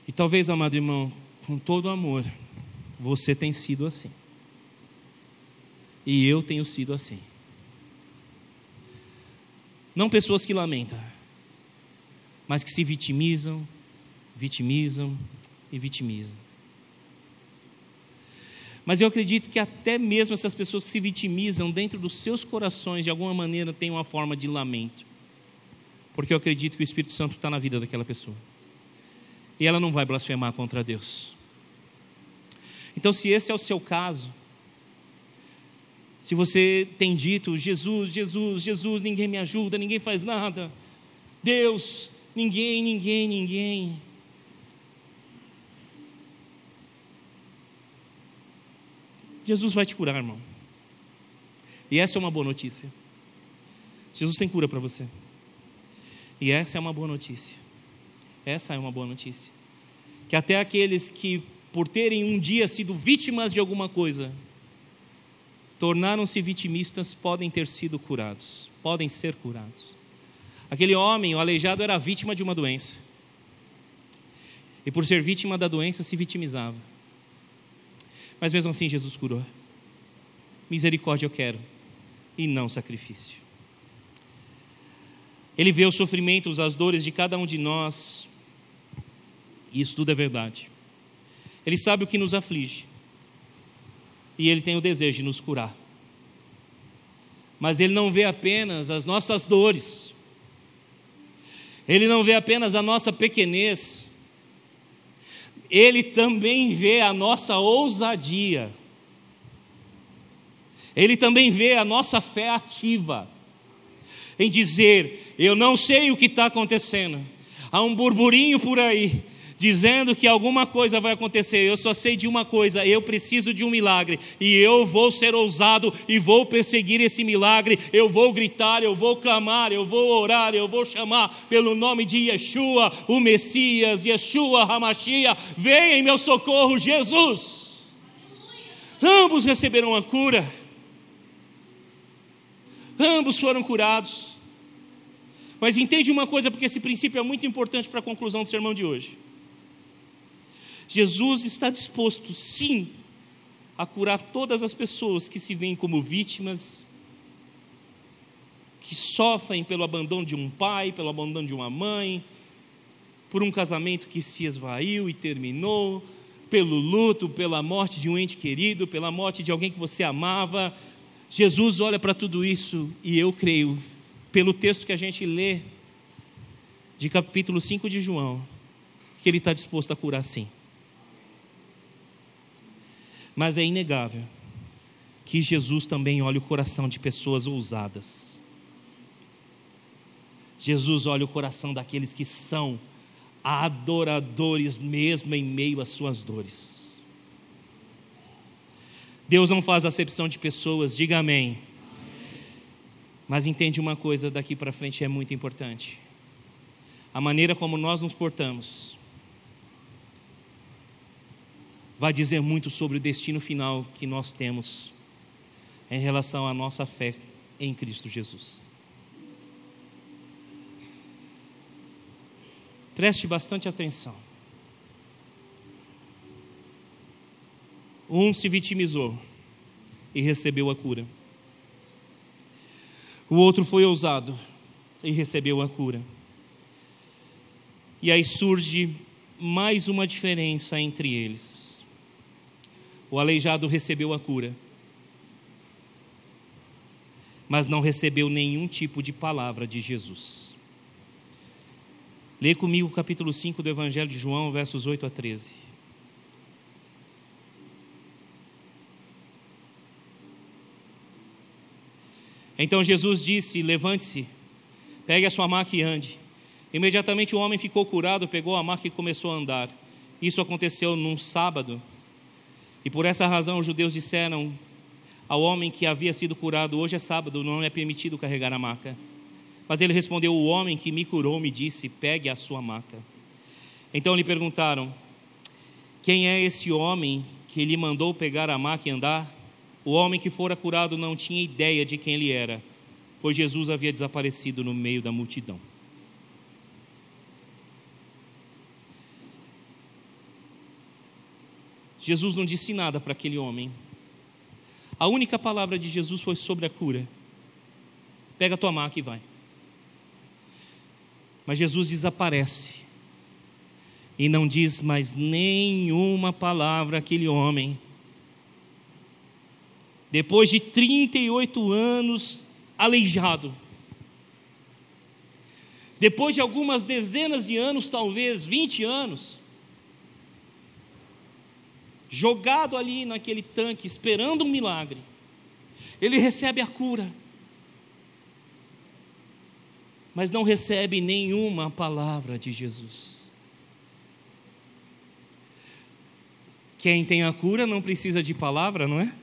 E talvez, amado irmão, com todo amor, você tem sido assim. E eu tenho sido assim. Não pessoas que lamentam, mas que se vitimizam, vitimizam e vitimizam. Mas eu acredito que até mesmo essas pessoas se vitimizam dentro dos seus corações, de alguma maneira, têm uma forma de lamento. Porque eu acredito que o Espírito Santo está na vida daquela pessoa. E ela não vai blasfemar contra Deus. Então, se esse é o seu caso, se você tem dito, Jesus, Jesus, Jesus, ninguém me ajuda, ninguém faz nada, Deus, ninguém, ninguém, ninguém. Jesus vai te curar, irmão. E essa é uma boa notícia. Jesus tem cura para você. E essa é uma boa notícia. Essa é uma boa notícia. Que até aqueles que, por terem um dia sido vítimas de alguma coisa, tornaram-se vitimistas, podem ter sido curados, podem ser curados. Aquele homem, o aleijado, era vítima de uma doença. E por ser vítima da doença, se vitimizava. Mas mesmo assim, Jesus curou. Misericórdia eu quero, e não sacrifício. Ele vê os sofrimentos, as dores de cada um de nós, e isso tudo é verdade. Ele sabe o que nos aflige, e ele tem o desejo de nos curar. Mas ele não vê apenas as nossas dores, ele não vê apenas a nossa pequenez, ele também vê a nossa ousadia, ele também vê a nossa fé ativa, em dizer: Eu não sei o que está acontecendo, há um burburinho por aí, dizendo que alguma coisa vai acontecer. Eu só sei de uma coisa: eu preciso de um milagre e eu vou ser ousado e vou perseguir esse milagre. Eu vou gritar, eu vou clamar, eu vou orar, eu vou chamar pelo nome de Yeshua, o Messias, Yeshua Hamashia. Venha em meu socorro, Jesus. Ambos receberão a cura. Ambos foram curados. Mas entende uma coisa, porque esse princípio é muito importante para a conclusão do sermão de hoje. Jesus está disposto, sim, a curar todas as pessoas que se veem como vítimas, que sofrem pelo abandono de um pai, pelo abandono de uma mãe, por um casamento que se esvaiu e terminou, pelo luto, pela morte de um ente querido, pela morte de alguém que você amava. Jesus olha para tudo isso e eu creio, pelo texto que a gente lê, de capítulo 5 de João, que Ele está disposto a curar sim. Mas é inegável que Jesus também olha o coração de pessoas ousadas. Jesus olha o coração daqueles que são adoradores mesmo em meio às suas dores. Deus não faz acepção de pessoas, diga amém. Mas entende uma coisa daqui para frente é muito importante. A maneira como nós nos portamos vai dizer muito sobre o destino final que nós temos em relação à nossa fé em Cristo Jesus. Preste bastante atenção. Um se vitimizou e recebeu a cura. O outro foi ousado e recebeu a cura. E aí surge mais uma diferença entre eles. O aleijado recebeu a cura, mas não recebeu nenhum tipo de palavra de Jesus. Lê comigo o capítulo 5 do Evangelho de João, versos 8 a 13. Então Jesus disse: Levante-se, pegue a sua maca e ande. Imediatamente o homem ficou curado, pegou a maca e começou a andar. Isso aconteceu num sábado. E por essa razão os judeus disseram ao homem que havia sido curado: Hoje é sábado, não é permitido carregar a maca. Mas ele respondeu: O homem que me curou me disse: Pegue a sua maca. Então lhe perguntaram: Quem é esse homem que lhe mandou pegar a maca e andar? O homem que fora curado não tinha ideia de quem ele era, pois Jesus havia desaparecido no meio da multidão. Jesus não disse nada para aquele homem. A única palavra de Jesus foi sobre a cura. Pega a tua maca e vai. Mas Jesus desaparece. E não diz mais nenhuma palavra àquele homem. Depois de 38 anos aleijado. Depois de algumas dezenas de anos, talvez 20 anos, jogado ali naquele tanque, esperando um milagre. Ele recebe a cura, mas não recebe nenhuma palavra de Jesus. Quem tem a cura não precisa de palavra, não é?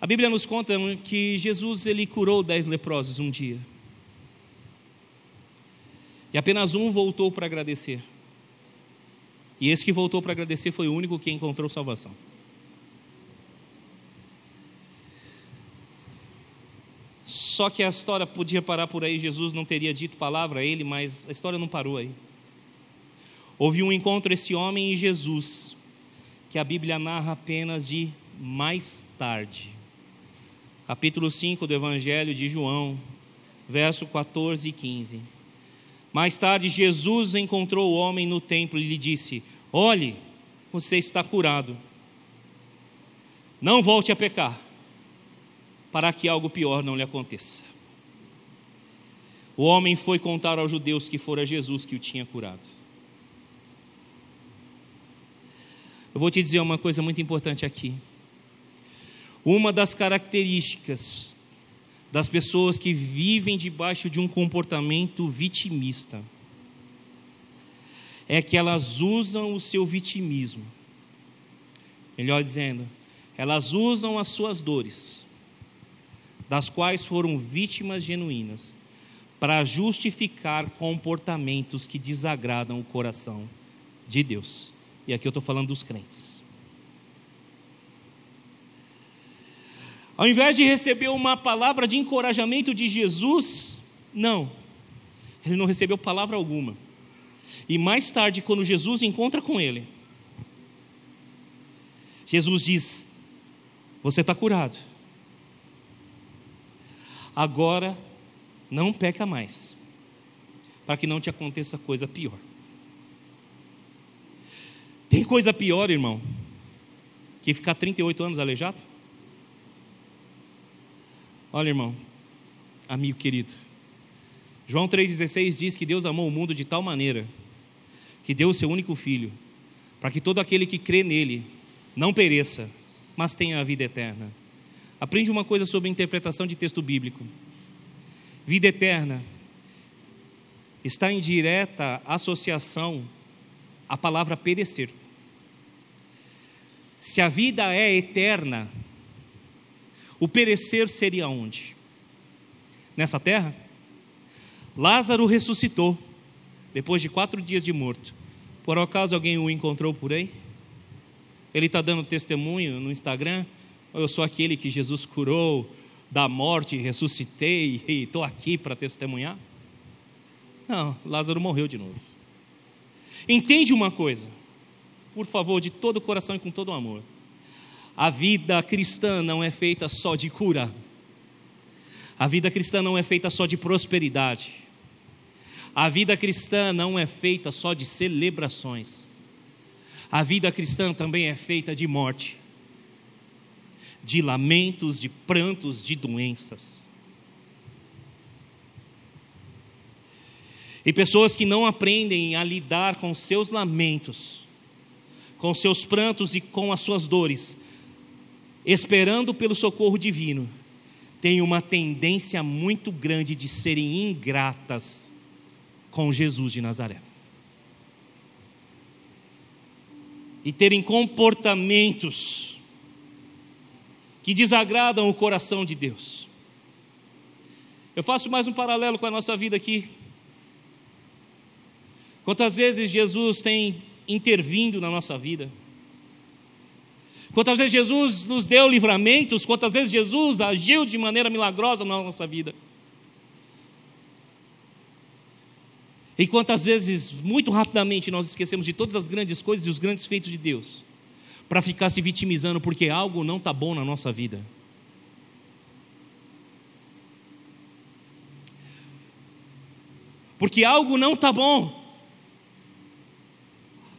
A Bíblia nos conta que Jesus ele curou dez leprosos um dia. E apenas um voltou para agradecer. E esse que voltou para agradecer foi o único que encontrou salvação. Só que a história podia parar por aí, Jesus não teria dito palavra a ele, mas a história não parou aí. Houve um encontro esse homem e Jesus, que a Bíblia narra apenas de mais tarde. Capítulo 5 do Evangelho de João, verso 14 e 15. Mais tarde, Jesus encontrou o homem no templo e lhe disse: Olhe, você está curado. Não volte a pecar, para que algo pior não lhe aconteça. O homem foi contar aos judeus que fora Jesus que o tinha curado. Eu vou te dizer uma coisa muito importante aqui. Uma das características das pessoas que vivem debaixo de um comportamento vitimista é que elas usam o seu vitimismo. Melhor dizendo, elas usam as suas dores, das quais foram vítimas genuínas, para justificar comportamentos que desagradam o coração de Deus. E aqui eu estou falando dos crentes. Ao invés de receber uma palavra de encorajamento de Jesus, não, ele não recebeu palavra alguma. E mais tarde, quando Jesus encontra com ele, Jesus diz: Você está curado. Agora não peca mais, para que não te aconteça coisa pior. Tem coisa pior, irmão, que ficar 38 anos aleijado? Olha, irmão, amigo querido, João 3,16 diz que Deus amou o mundo de tal maneira que deu o seu único filho, para que todo aquele que crê nele não pereça, mas tenha a vida eterna. Aprende uma coisa sobre interpretação de texto bíblico. Vida eterna está em direta associação à palavra perecer. Se a vida é eterna, o perecer seria onde? Nessa terra? Lázaro ressuscitou, depois de quatro dias de morto. Por acaso alguém o encontrou por aí? Ele está dando testemunho no Instagram? Eu sou aquele que Jesus curou da morte, ressuscitei e estou aqui para testemunhar? Não, Lázaro morreu de novo. Entende uma coisa, por favor, de todo o coração e com todo o amor. A vida cristã não é feita só de cura. A vida cristã não é feita só de prosperidade. A vida cristã não é feita só de celebrações. A vida cristã também é feita de morte, de lamentos, de prantos, de doenças. E pessoas que não aprendem a lidar com seus lamentos, com seus prantos e com as suas dores, esperando pelo socorro divino, têm uma tendência muito grande de serem ingratas com Jesus de Nazaré. E terem comportamentos que desagradam o coração de Deus. Eu faço mais um paralelo com a nossa vida aqui. Quantas vezes Jesus tem intervindo na nossa vida? Quantas vezes Jesus nos deu livramentos, quantas vezes Jesus agiu de maneira milagrosa na nossa vida. E quantas vezes, muito rapidamente, nós esquecemos de todas as grandes coisas e os grandes feitos de Deus, para ficar se vitimizando porque algo não está bom na nossa vida. Porque algo não está bom,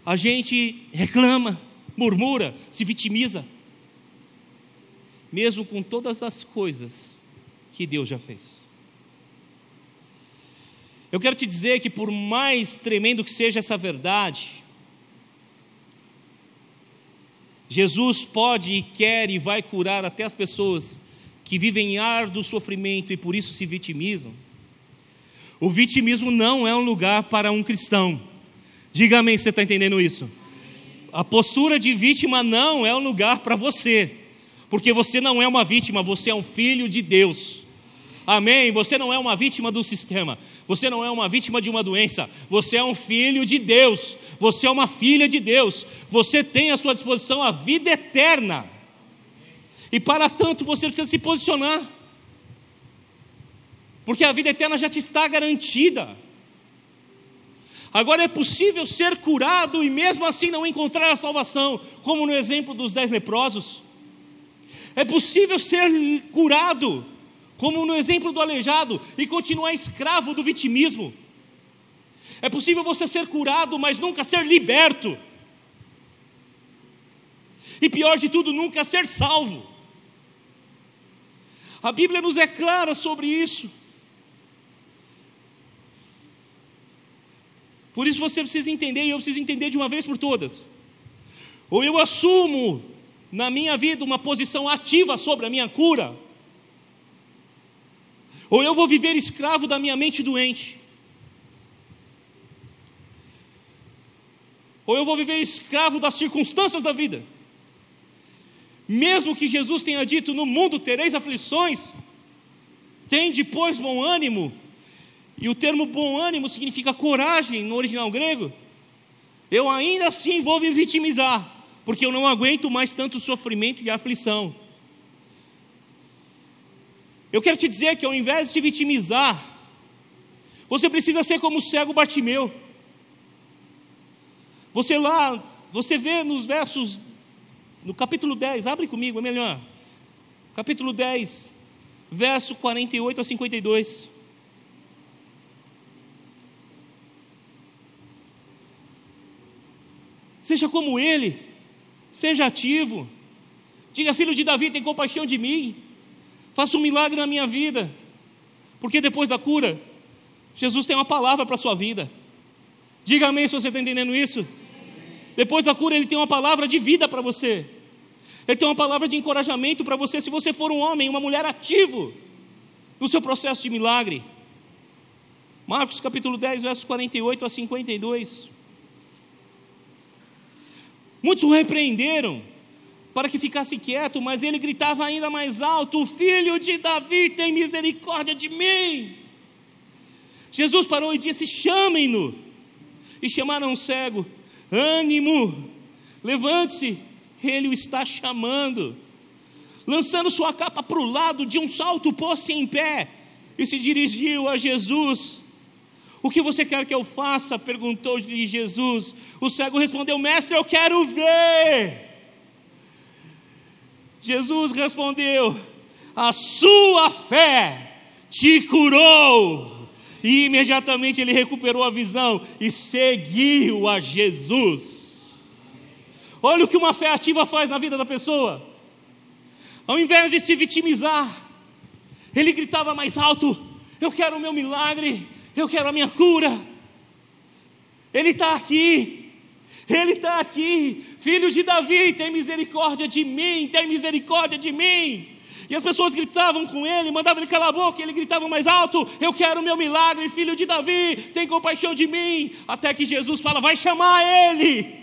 a gente reclama, murmura, se vitimiza, mesmo com todas as coisas que Deus já fez. Eu quero te dizer que, por mais tremendo que seja essa verdade, Jesus pode e quer e vai curar até as pessoas que vivem em árduo sofrimento e por isso se vitimizam. O vitimismo não é um lugar para um cristão. Diga amém se você está entendendo isso. A postura de vítima não é um lugar para você, porque você não é uma vítima, você é um filho de Deus. Amém? Você não é uma vítima do sistema, você não é uma vítima de uma doença, você é um filho de Deus, você é uma filha de Deus, você tem à sua disposição a vida eterna, e para tanto você precisa se posicionar, porque a vida eterna já te está garantida. Agora é possível ser curado e mesmo assim não encontrar a salvação, como no exemplo dos dez leprosos. É possível ser curado, como no exemplo do aleijado, e continuar escravo do vitimismo. É possível você ser curado, mas nunca ser liberto. E pior de tudo, nunca ser salvo. A Bíblia nos é clara sobre isso. Por isso você precisa entender, e eu preciso entender de uma vez por todas. Ou eu assumo na minha vida uma posição ativa sobre a minha cura, ou eu vou viver escravo da minha mente doente. Ou eu vou viver escravo das circunstâncias da vida. Mesmo que Jesus tenha dito: No mundo tereis aflições, tem depois bom ânimo, e o termo bom ânimo significa coragem no original grego. Eu ainda assim vou me vitimizar, porque eu não aguento mais tanto sofrimento e aflição. Eu quero te dizer que ao invés de se vitimizar, você precisa ser como o cego Bartimeu. Você lá, você vê nos versos, no capítulo 10, abre comigo, é melhor. Capítulo 10, verso 48 a 52. Seja como ele, seja ativo. Diga, filho de Davi, tem compaixão de mim. Faça um milagre na minha vida. Porque depois da cura, Jesus tem uma palavra para a sua vida. Diga amém se você está entendendo isso. Depois da cura, Ele tem uma palavra de vida para você. Ele tem uma palavra de encorajamento para você, se você for um homem, uma mulher ativo no seu processo de milagre. Marcos capítulo 10, versos 48 a 52. Muitos o repreenderam para que ficasse quieto, mas ele gritava ainda mais alto: Filho de Davi, tem misericórdia de mim. Jesus parou e disse: Chamem-no. E chamaram o cego: Ânimo, levante-se, ele o está chamando. Lançando sua capa para o lado, de um salto pôs-se em pé e se dirigiu a Jesus. O que você quer que eu faça? perguntou-lhe Jesus. O cego respondeu: Mestre, eu quero ver. Jesus respondeu: A sua fé te curou. E imediatamente ele recuperou a visão e seguiu a Jesus. Olha o que uma fé ativa faz na vida da pessoa. Ao invés de se vitimizar, ele gritava mais alto: Eu quero o meu milagre, eu quero a minha cura. Ele está aqui, ele está aqui, filho de Davi, tem misericórdia de mim, tem misericórdia de mim. E as pessoas gritavam com ele, mandavam ele calar a boca, e ele gritava mais alto: Eu quero o meu milagre, filho de Davi, tem compaixão de mim. Até que Jesus fala: Vai chamar ele.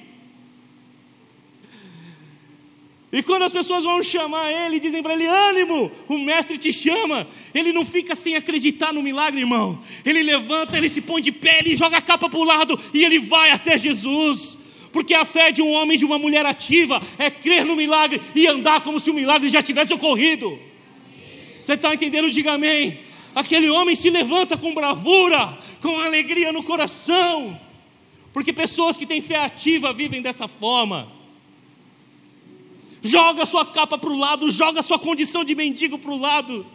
E quando as pessoas vão chamar ele, dizem para ele: ânimo, o mestre te chama. Ele não fica sem acreditar no milagre, irmão. Ele levanta, ele se põe de pé, ele joga a capa para o lado e ele vai até Jesus. Porque a fé de um homem e de uma mulher ativa é crer no milagre e andar como se o milagre já tivesse ocorrido. Você está entendendo? Diga amém. Aquele homem se levanta com bravura, com alegria no coração. Porque pessoas que têm fé ativa vivem dessa forma. Joga sua capa para o lado, joga sua condição de mendigo para o lado.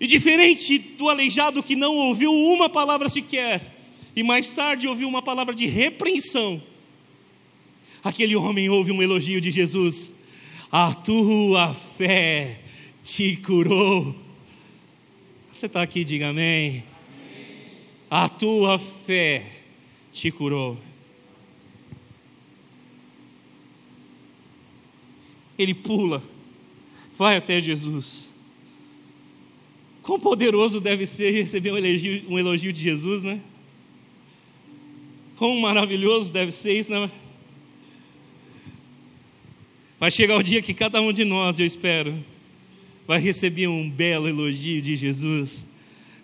E diferente do aleijado que não ouviu uma palavra sequer, e mais tarde ouviu uma palavra de repreensão. Aquele homem ouve um elogio de Jesus: A tua fé te curou. Você está aqui, diga amém. A tua fé te curou. Ele pula, vai até Jesus. Quão poderoso deve ser receber um elogio, um elogio de Jesus, né? Quão maravilhoso deve ser isso, né? Vai chegar o dia que cada um de nós, eu espero, vai receber um belo elogio de Jesus,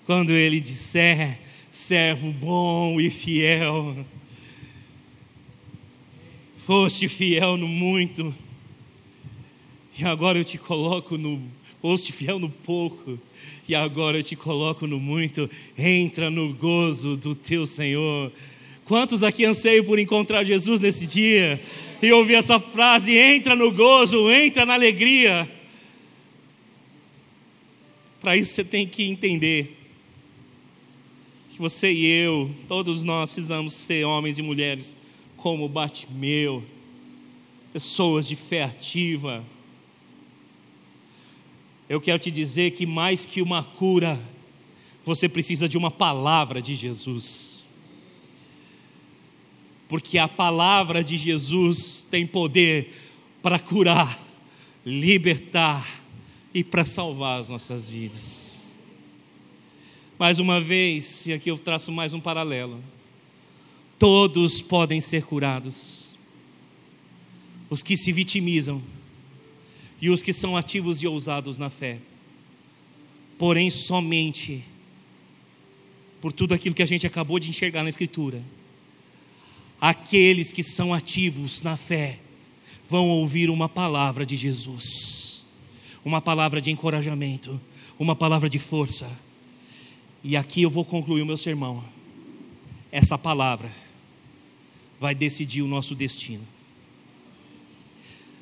quando ele disser: servo bom e fiel, foste fiel no muito, e agora eu te coloco no, foste fiel no pouco, e agora eu te coloco no muito, entra no gozo do teu Senhor. Quantos aqui anseiam por encontrar Jesus nesse dia? E ouvir essa frase: entra no gozo, entra na alegria. Para isso você tem que entender que você e eu, todos nós precisamos ser homens e mulheres como Batimeu, pessoas de fé ativa. Eu quero te dizer que mais que uma cura, você precisa de uma palavra de Jesus porque a palavra de Jesus tem poder para curar, libertar e para salvar as nossas vidas. Mais uma vez, e aqui eu traço mais um paralelo: todos podem ser curados, os que se vitimizam e os que são ativos e ousados na fé, porém, somente por tudo aquilo que a gente acabou de enxergar na Escritura aqueles que são ativos na fé vão ouvir uma palavra de Jesus, uma palavra de encorajamento, uma palavra de força. E aqui eu vou concluir o meu sermão. Essa palavra vai decidir o nosso destino.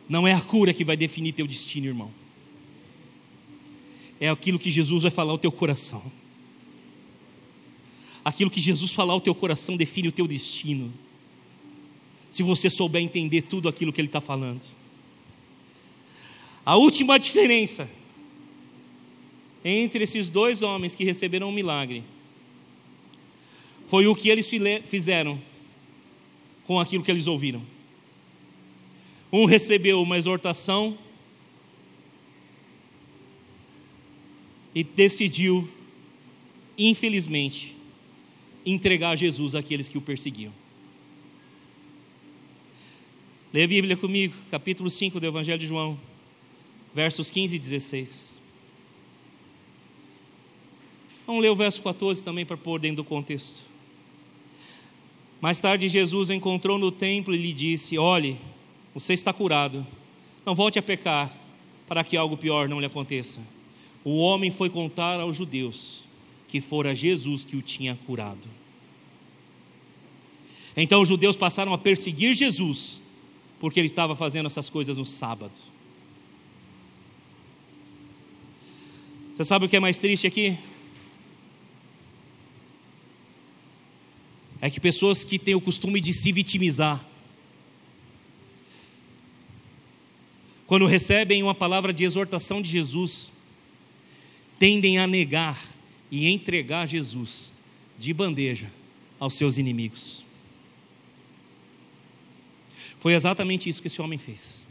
Não é a cura que vai definir teu destino, irmão. É aquilo que Jesus vai falar ao teu coração. Aquilo que Jesus falar ao teu coração define o teu destino se você souber entender tudo aquilo que ele está falando. A última diferença entre esses dois homens que receberam um milagre foi o que eles fizeram com aquilo que eles ouviram. Um recebeu uma exortação e decidiu, infelizmente, entregar Jesus àqueles que o perseguiam. Leia a Bíblia comigo, capítulo 5 do Evangelho de João, versos 15 e 16. Vamos ler o verso 14 também para pôr dentro do contexto. Mais tarde, Jesus encontrou no templo e lhe disse: Olhe, você está curado, não volte a pecar, para que algo pior não lhe aconteça. O homem foi contar aos judeus que fora Jesus que o tinha curado. Então os judeus passaram a perseguir Jesus porque ele estava fazendo essas coisas no sábado. Você sabe o que é mais triste aqui? É que pessoas que têm o costume de se vitimizar, quando recebem uma palavra de exortação de Jesus, tendem a negar e entregar Jesus de bandeja aos seus inimigos. Foi exatamente isso que esse homem fez.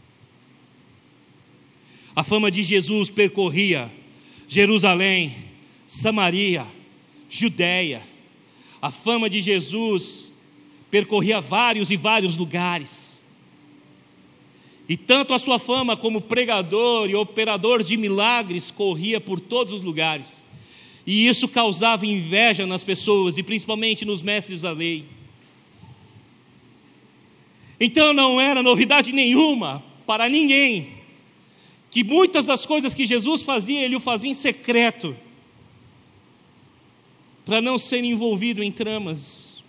A fama de Jesus percorria Jerusalém, Samaria, Judéia. A fama de Jesus percorria vários e vários lugares. E tanto a sua fama como pregador e operador de milagres corria por todos os lugares. E isso causava inveja nas pessoas e principalmente nos mestres da lei. Então não era novidade nenhuma para ninguém que muitas das coisas que Jesus fazia, ele o fazia em secreto, para não ser envolvido em tramas,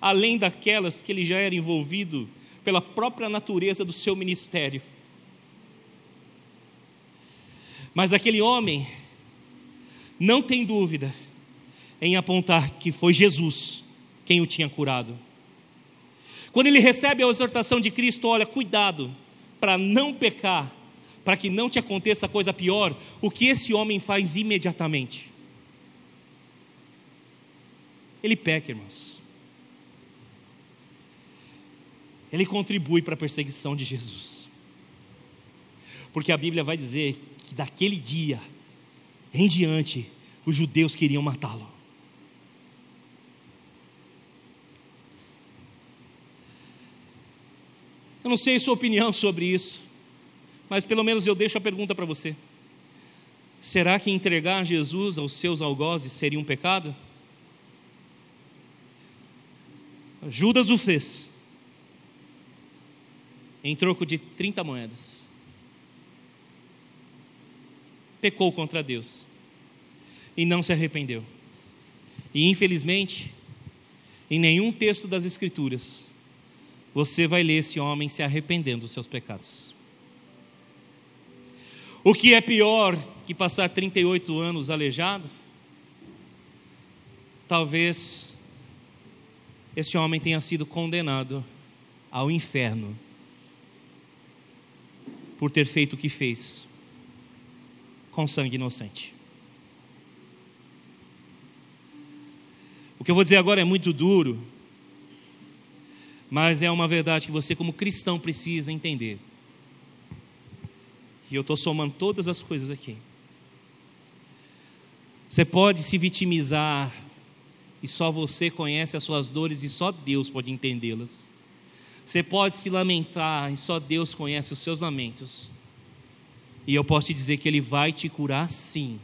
além daquelas que ele já era envolvido pela própria natureza do seu ministério. Mas aquele homem não tem dúvida em apontar que foi Jesus quem o tinha curado. Quando ele recebe a exortação de Cristo, olha, cuidado para não pecar para que não te aconteça coisa pior, o que esse homem faz imediatamente? Ele peca, irmãos. Ele contribui para a perseguição de Jesus. Porque a Bíblia vai dizer que daquele dia em diante, os judeus queriam matá-lo. Eu não sei a sua opinião sobre isso mas pelo menos eu deixo a pergunta para você: será que entregar Jesus aos seus algozes seria um pecado? Judas o fez, em troco de 30 moedas. Pecou contra Deus e não se arrependeu. E infelizmente, em nenhum texto das Escrituras, você vai ler esse homem se arrependendo dos seus pecados. O que é pior que passar 38 anos aleijado? Talvez esse homem tenha sido condenado ao inferno por ter feito o que fez com sangue inocente. O que eu vou dizer agora é muito duro, mas é uma verdade que você, como cristão, precisa entender. E eu estou somando todas as coisas aqui. Você pode se vitimizar, e só você conhece as suas dores, e só Deus pode entendê-las. Você pode se lamentar, e só Deus conhece os seus lamentos. E eu posso te dizer que Ele vai te curar sim.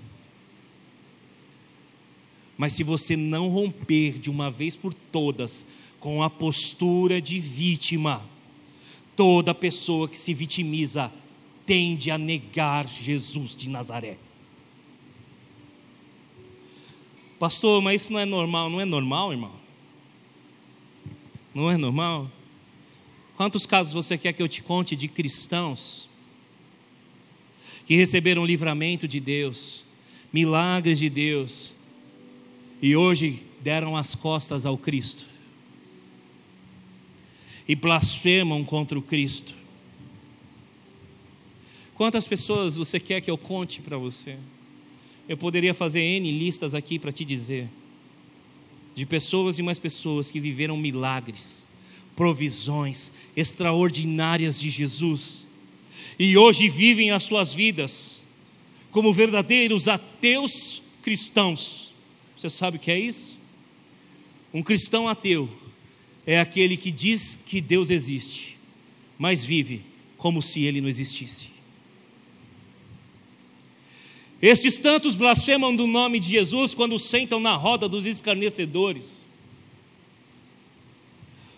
Mas se você não romper de uma vez por todas com a postura de vítima, toda pessoa que se vitimiza tende a negar Jesus de Nazaré. Pastor, mas isso não é normal, não é normal, irmão? Não é normal? Quantos casos você quer que eu te conte de cristãos que receberam livramento de Deus, milagres de Deus, e hoje deram as costas ao Cristo e blasfemam contra o Cristo? Quantas pessoas você quer que eu conte para você? Eu poderia fazer N listas aqui para te dizer, de pessoas e mais pessoas que viveram milagres, provisões extraordinárias de Jesus, e hoje vivem as suas vidas como verdadeiros ateus cristãos. Você sabe o que é isso? Um cristão ateu é aquele que diz que Deus existe, mas vive como se ele não existisse. Estes tantos blasfemam do nome de Jesus quando sentam na roda dos escarnecedores.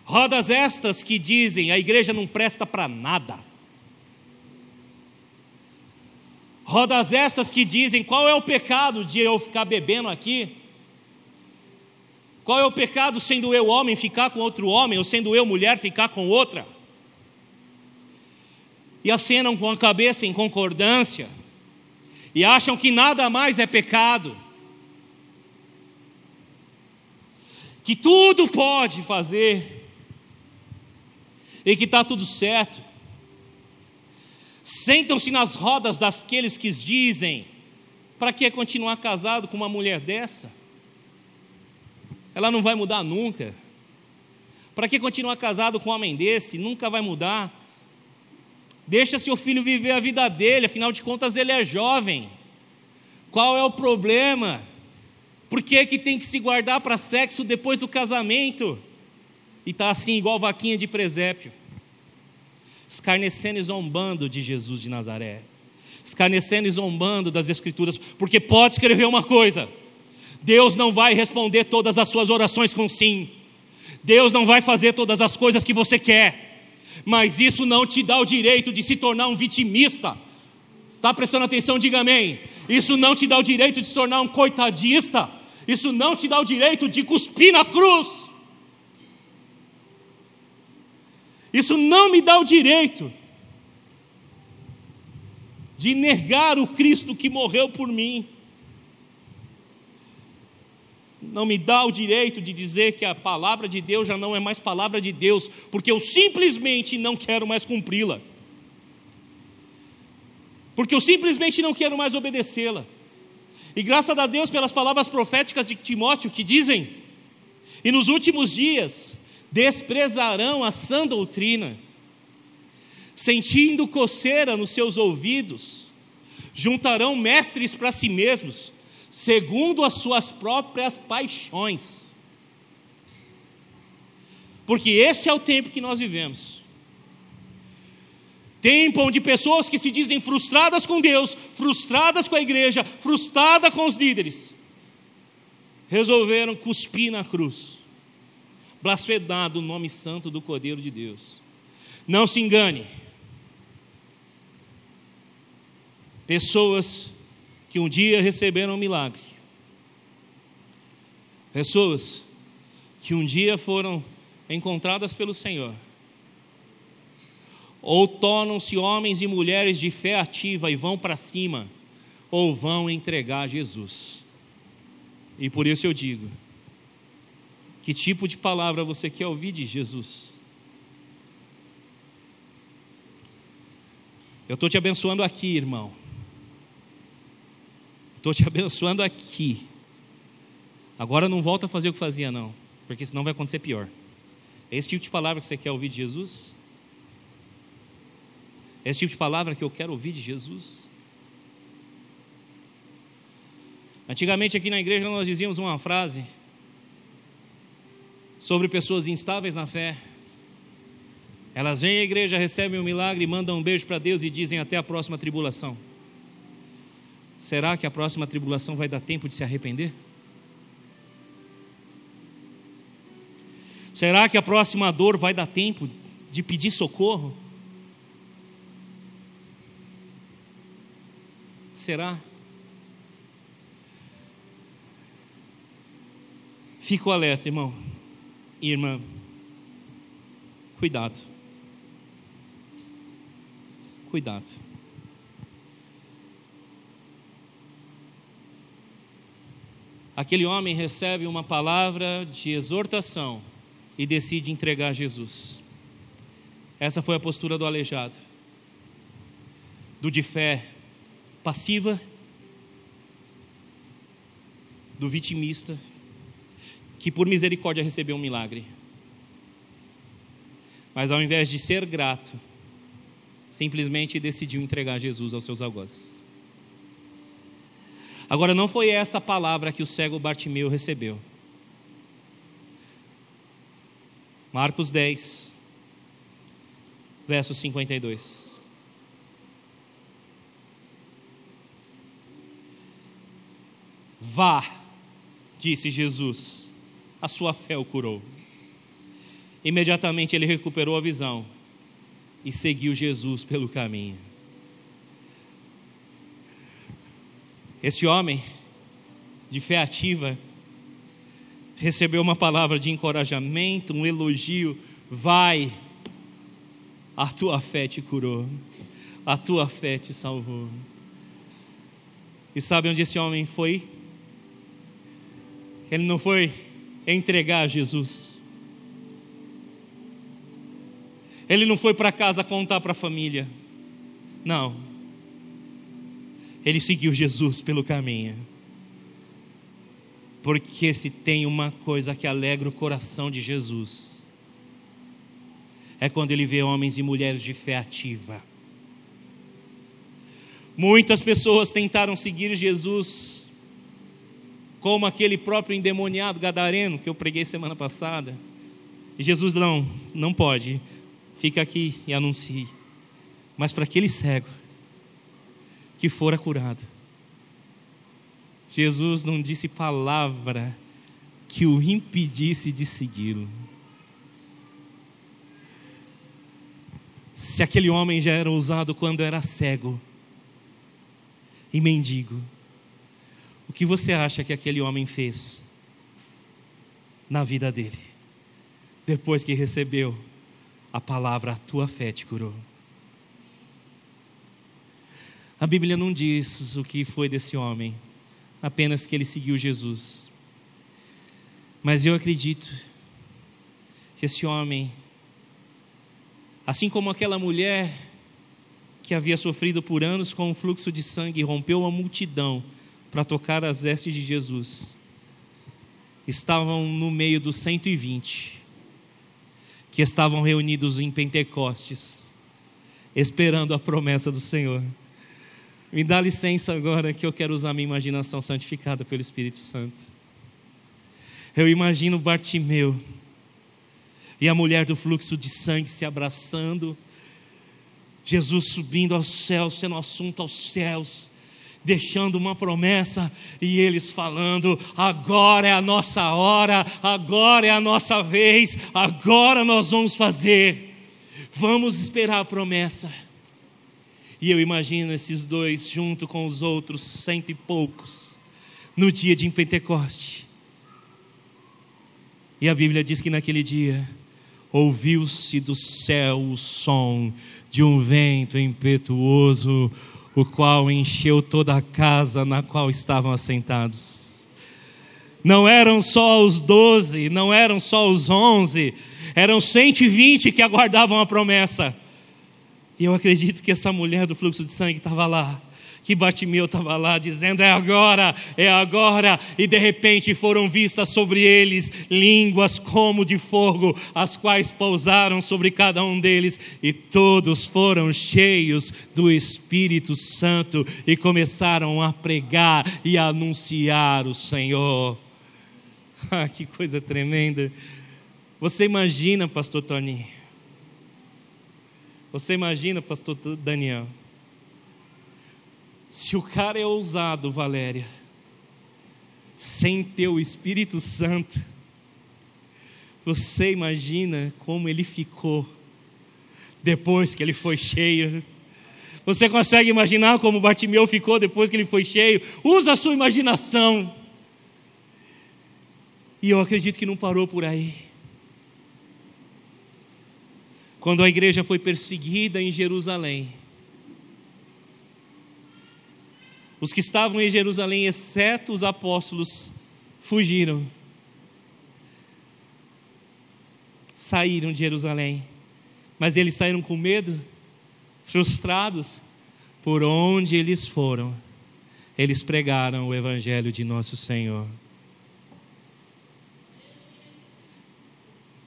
Rodas estas que dizem a igreja não presta para nada. Rodas estas que dizem qual é o pecado de eu ficar bebendo aqui? Qual é o pecado sendo eu homem ficar com outro homem, ou sendo eu mulher ficar com outra? E acenam com a cabeça em concordância e acham que nada mais é pecado, que tudo pode fazer e que está tudo certo. Sentam-se nas rodas daqueles que dizem: para que continuar casado com uma mulher dessa? Ela não vai mudar nunca. Para que continuar casado com um homem desse? Nunca vai mudar. Deixa seu filho viver a vida dele, afinal de contas ele é jovem. Qual é o problema? Por que, que tem que se guardar para sexo depois do casamento? E está assim, igual vaquinha de presépio. Escarnecendo e zombando de Jesus de Nazaré. Escarnecendo e zombando das Escrituras. Porque pode escrever uma coisa: Deus não vai responder todas as suas orações com sim. Deus não vai fazer todas as coisas que você quer, mas isso não te dá o direito de se tornar um vitimista. Está prestando atenção? Diga amém. Isso não te dá o direito de se tornar um coitadista. Isso não te dá o direito de cuspir na cruz. Isso não me dá o direito de negar o Cristo que morreu por mim não me dá o direito de dizer que a palavra de Deus já não é mais palavra de Deus, porque eu simplesmente não quero mais cumpri-la. Porque eu simplesmente não quero mais obedecê-la. E graças a Deus pelas palavras proféticas de Timóteo que dizem: E nos últimos dias desprezarão a sã doutrina, sentindo coceira nos seus ouvidos, juntarão mestres para si mesmos segundo as suas próprias paixões. Porque esse é o tempo que nós vivemos. Tempo onde pessoas que se dizem frustradas com Deus, frustradas com a igreja, frustradas com os líderes, resolveram cuspir na cruz, blasfemar o nome santo do Cordeiro de Deus. Não se engane. Pessoas que um dia receberam um milagre. Pessoas que um dia foram encontradas pelo Senhor. Ou tornam-se homens e mulheres de fé ativa e vão para cima, ou vão entregar Jesus. E por isso eu digo: que tipo de palavra você quer ouvir de Jesus? Eu estou te abençoando aqui, irmão. Estou te abençoando aqui. Agora não volta a fazer o que fazia, não, porque senão vai acontecer pior. É esse tipo de palavra que você quer ouvir de Jesus? É esse tipo de palavra que eu quero ouvir de Jesus? Antigamente aqui na igreja nós dizíamos uma frase sobre pessoas instáveis na fé. Elas vêm à igreja, recebem um milagre, mandam um beijo para Deus e dizem até a próxima tribulação. Será que a próxima tribulação vai dar tempo de se arrepender? Será que a próxima dor vai dar tempo de pedir socorro? Será? Fico alerta, irmão irmã. Cuidado. Cuidado. aquele homem recebe uma palavra de exortação e decide entregar Jesus. Essa foi a postura do aleijado, do de fé passiva, do vitimista, que por misericórdia recebeu um milagre. Mas ao invés de ser grato, simplesmente decidiu entregar Jesus aos seus algozes. Agora, não foi essa palavra que o cego Bartimeu recebeu. Marcos 10, verso 52. Vá, disse Jesus, a sua fé o curou. Imediatamente ele recuperou a visão e seguiu Jesus pelo caminho. Esse homem, de fé ativa, recebeu uma palavra de encorajamento, um elogio. Vai, a tua fé te curou, a tua fé te salvou. E sabe onde esse homem foi? Ele não foi entregar a Jesus. Ele não foi para casa contar para a família. Não. Ele seguiu Jesus pelo caminho. Porque se tem uma coisa que alegra o coração de Jesus, é quando ele vê homens e mulheres de fé ativa. Muitas pessoas tentaram seguir Jesus, como aquele próprio endemoniado gadareno que eu preguei semana passada. E Jesus não, não pode, fica aqui e anuncie. Mas para aquele cego que fora curado, Jesus não disse palavra que o impedisse de segui-lo. Se aquele homem já era ousado quando era cego e mendigo, o que você acha que aquele homem fez na vida dele, depois que recebeu a palavra, a tua fé te curou? A Bíblia não diz o que foi desse homem apenas que ele seguiu Jesus. Mas eu acredito que esse homem, assim como aquela mulher que havia sofrido por anos com um fluxo de sangue, rompeu a multidão para tocar as vestes de Jesus, estavam no meio dos 120 que estavam reunidos em Pentecostes, esperando a promessa do Senhor. Me dá licença agora que eu quero usar minha imaginação santificada pelo Espírito Santo. Eu imagino Bartimeu e a mulher do fluxo de sangue se abraçando, Jesus subindo aos céus, sendo assunto aos céus, deixando uma promessa e eles falando: agora é a nossa hora, agora é a nossa vez, agora nós vamos fazer, vamos esperar a promessa. E eu imagino esses dois, junto com os outros cento e poucos, no dia de Pentecoste. E a Bíblia diz que naquele dia ouviu-se do céu o som de um vento impetuoso, o qual encheu toda a casa na qual estavam assentados. Não eram só os doze, não eram só os onze, eram cento e vinte que aguardavam a promessa. E eu acredito que essa mulher do fluxo de sangue estava lá, que Bartimeu estava lá dizendo: é agora, é agora. E de repente foram vistas sobre eles línguas como de fogo, as quais pousaram sobre cada um deles, e todos foram cheios do Espírito Santo e começaram a pregar e a anunciar o Senhor. Ah, que coisa tremenda! Você imagina, Pastor Tony? Você imagina, pastor Daniel? Se o cara é ousado, Valéria, sem ter o Espírito Santo, você imagina como ele ficou depois que ele foi cheio? Você consegue imaginar como Bartimeu ficou depois que ele foi cheio? Usa a sua imaginação. E eu acredito que não parou por aí. quando a igreja foi perseguida em Jerusalém. Os que estavam em Jerusalém, exceto os apóstolos, fugiram. Saíram de Jerusalém. Mas eles saíram com medo, frustrados. Por onde eles foram, eles pregaram o Evangelho de nosso Senhor.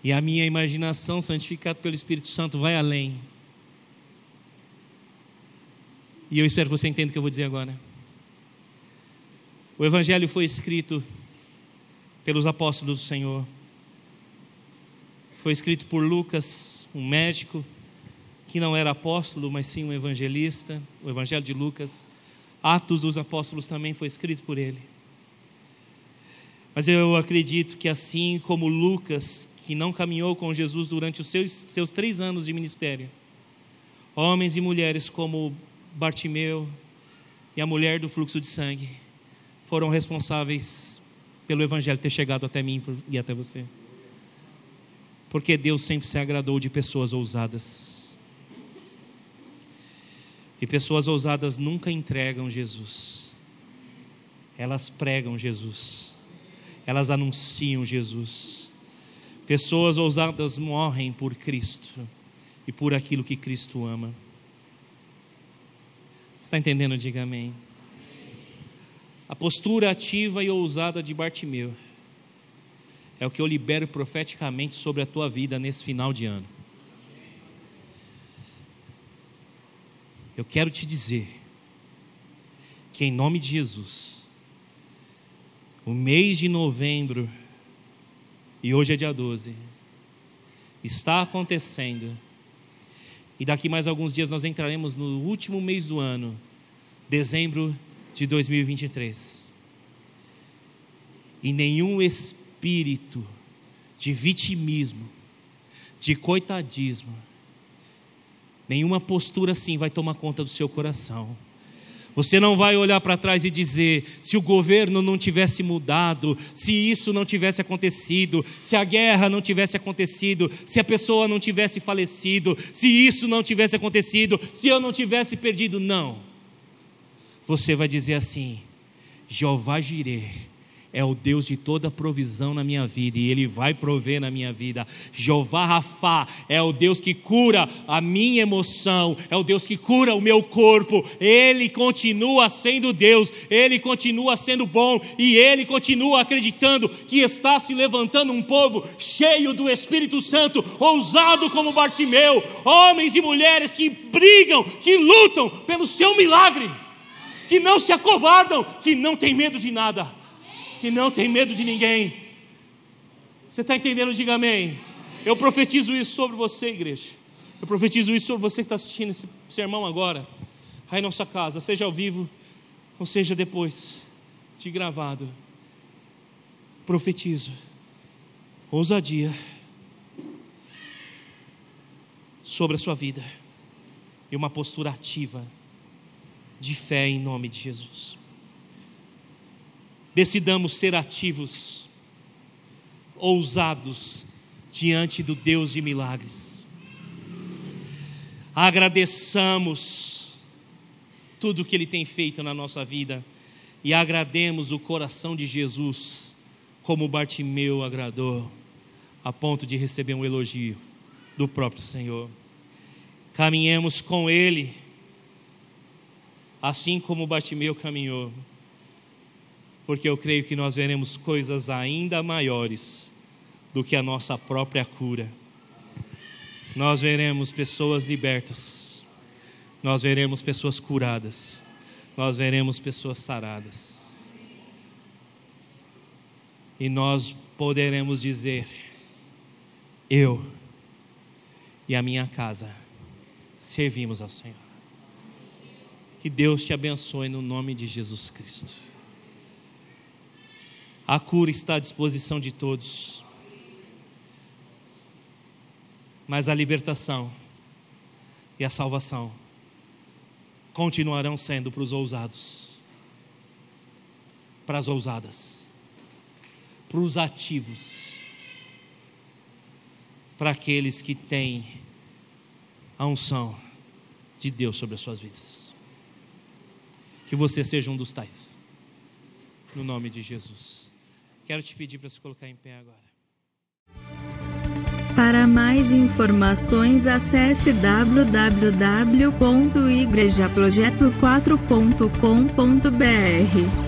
E a minha imaginação, santificada pelo Espírito Santo, vai além. E eu espero que você entenda o que eu vou dizer agora. O Evangelho foi escrito pelos apóstolos do Senhor. Foi escrito por Lucas, um médico, que não era apóstolo, mas sim um evangelista. O Evangelho de Lucas. Atos dos Apóstolos também foi escrito por ele. Mas eu acredito que assim como Lucas que não caminhou com Jesus durante os seus, seus três anos de ministério. Homens e mulheres como Bartimeu e a mulher do fluxo de sangue foram responsáveis pelo Evangelho ter chegado até mim e até você. Porque Deus sempre se agradou de pessoas ousadas. E pessoas ousadas nunca entregam Jesus. elas pregam Jesus, elas anunciam Jesus. Pessoas ousadas morrem por Cristo e por aquilo que Cristo ama. Está entendendo? Diga amém. A postura ativa e ousada de Bartimeu é o que eu libero profeticamente sobre a tua vida nesse final de ano. Eu quero te dizer que, em nome de Jesus, o mês de novembro, e hoje é dia 12, está acontecendo, e daqui mais alguns dias nós entraremos no último mês do ano, dezembro de 2023. E nenhum espírito de vitimismo, de coitadismo, nenhuma postura assim vai tomar conta do seu coração. Você não vai olhar para trás e dizer: se o governo não tivesse mudado, se isso não tivesse acontecido, se a guerra não tivesse acontecido, se a pessoa não tivesse falecido, se isso não tivesse acontecido, se eu não tivesse perdido. Não. Você vai dizer assim: Jeová Jireh é o Deus de toda provisão na minha vida e Ele vai prover na minha vida. Jeová Rafá é o Deus que cura a minha emoção, é o Deus que cura o meu corpo. Ele continua sendo Deus, Ele continua sendo bom e Ele continua acreditando que está se levantando um povo cheio do Espírito Santo, ousado como Bartimeu, homens e mulheres que brigam, que lutam pelo seu milagre, que não se acovardam, que não têm medo de nada que não tem medo de ninguém. Você está entendendo? Diga amém. Eu profetizo isso sobre você, igreja. Eu profetizo isso sobre você que está assistindo esse sermão agora, aí na nossa casa, seja ao vivo ou seja depois de gravado. Profetizo ousadia sobre a sua vida e uma postura ativa de fé em nome de Jesus decidamos ser ativos, ousados diante do Deus de milagres. Agradeçamos tudo que Ele tem feito na nossa vida e agrademos o coração de Jesus, como Bartimeu agradou, a ponto de receber um elogio do próprio Senhor. Caminhemos com Ele, assim como Bartimeu caminhou porque eu creio que nós veremos coisas ainda maiores do que a nossa própria cura. Nós veremos pessoas libertas, nós veremos pessoas curadas, nós veremos pessoas saradas. E nós poderemos dizer: Eu e a minha casa servimos ao Senhor. Que Deus te abençoe no nome de Jesus Cristo. A cura está à disposição de todos. Mas a libertação e a salvação continuarão sendo para os ousados, para as ousadas, para os ativos, para aqueles que têm a unção de Deus sobre as suas vidas. Que você seja um dos tais, no nome de Jesus. Quero te pedir para se colocar em pé agora. Para mais informações, acesse www.igrejaprojeto4.com.br.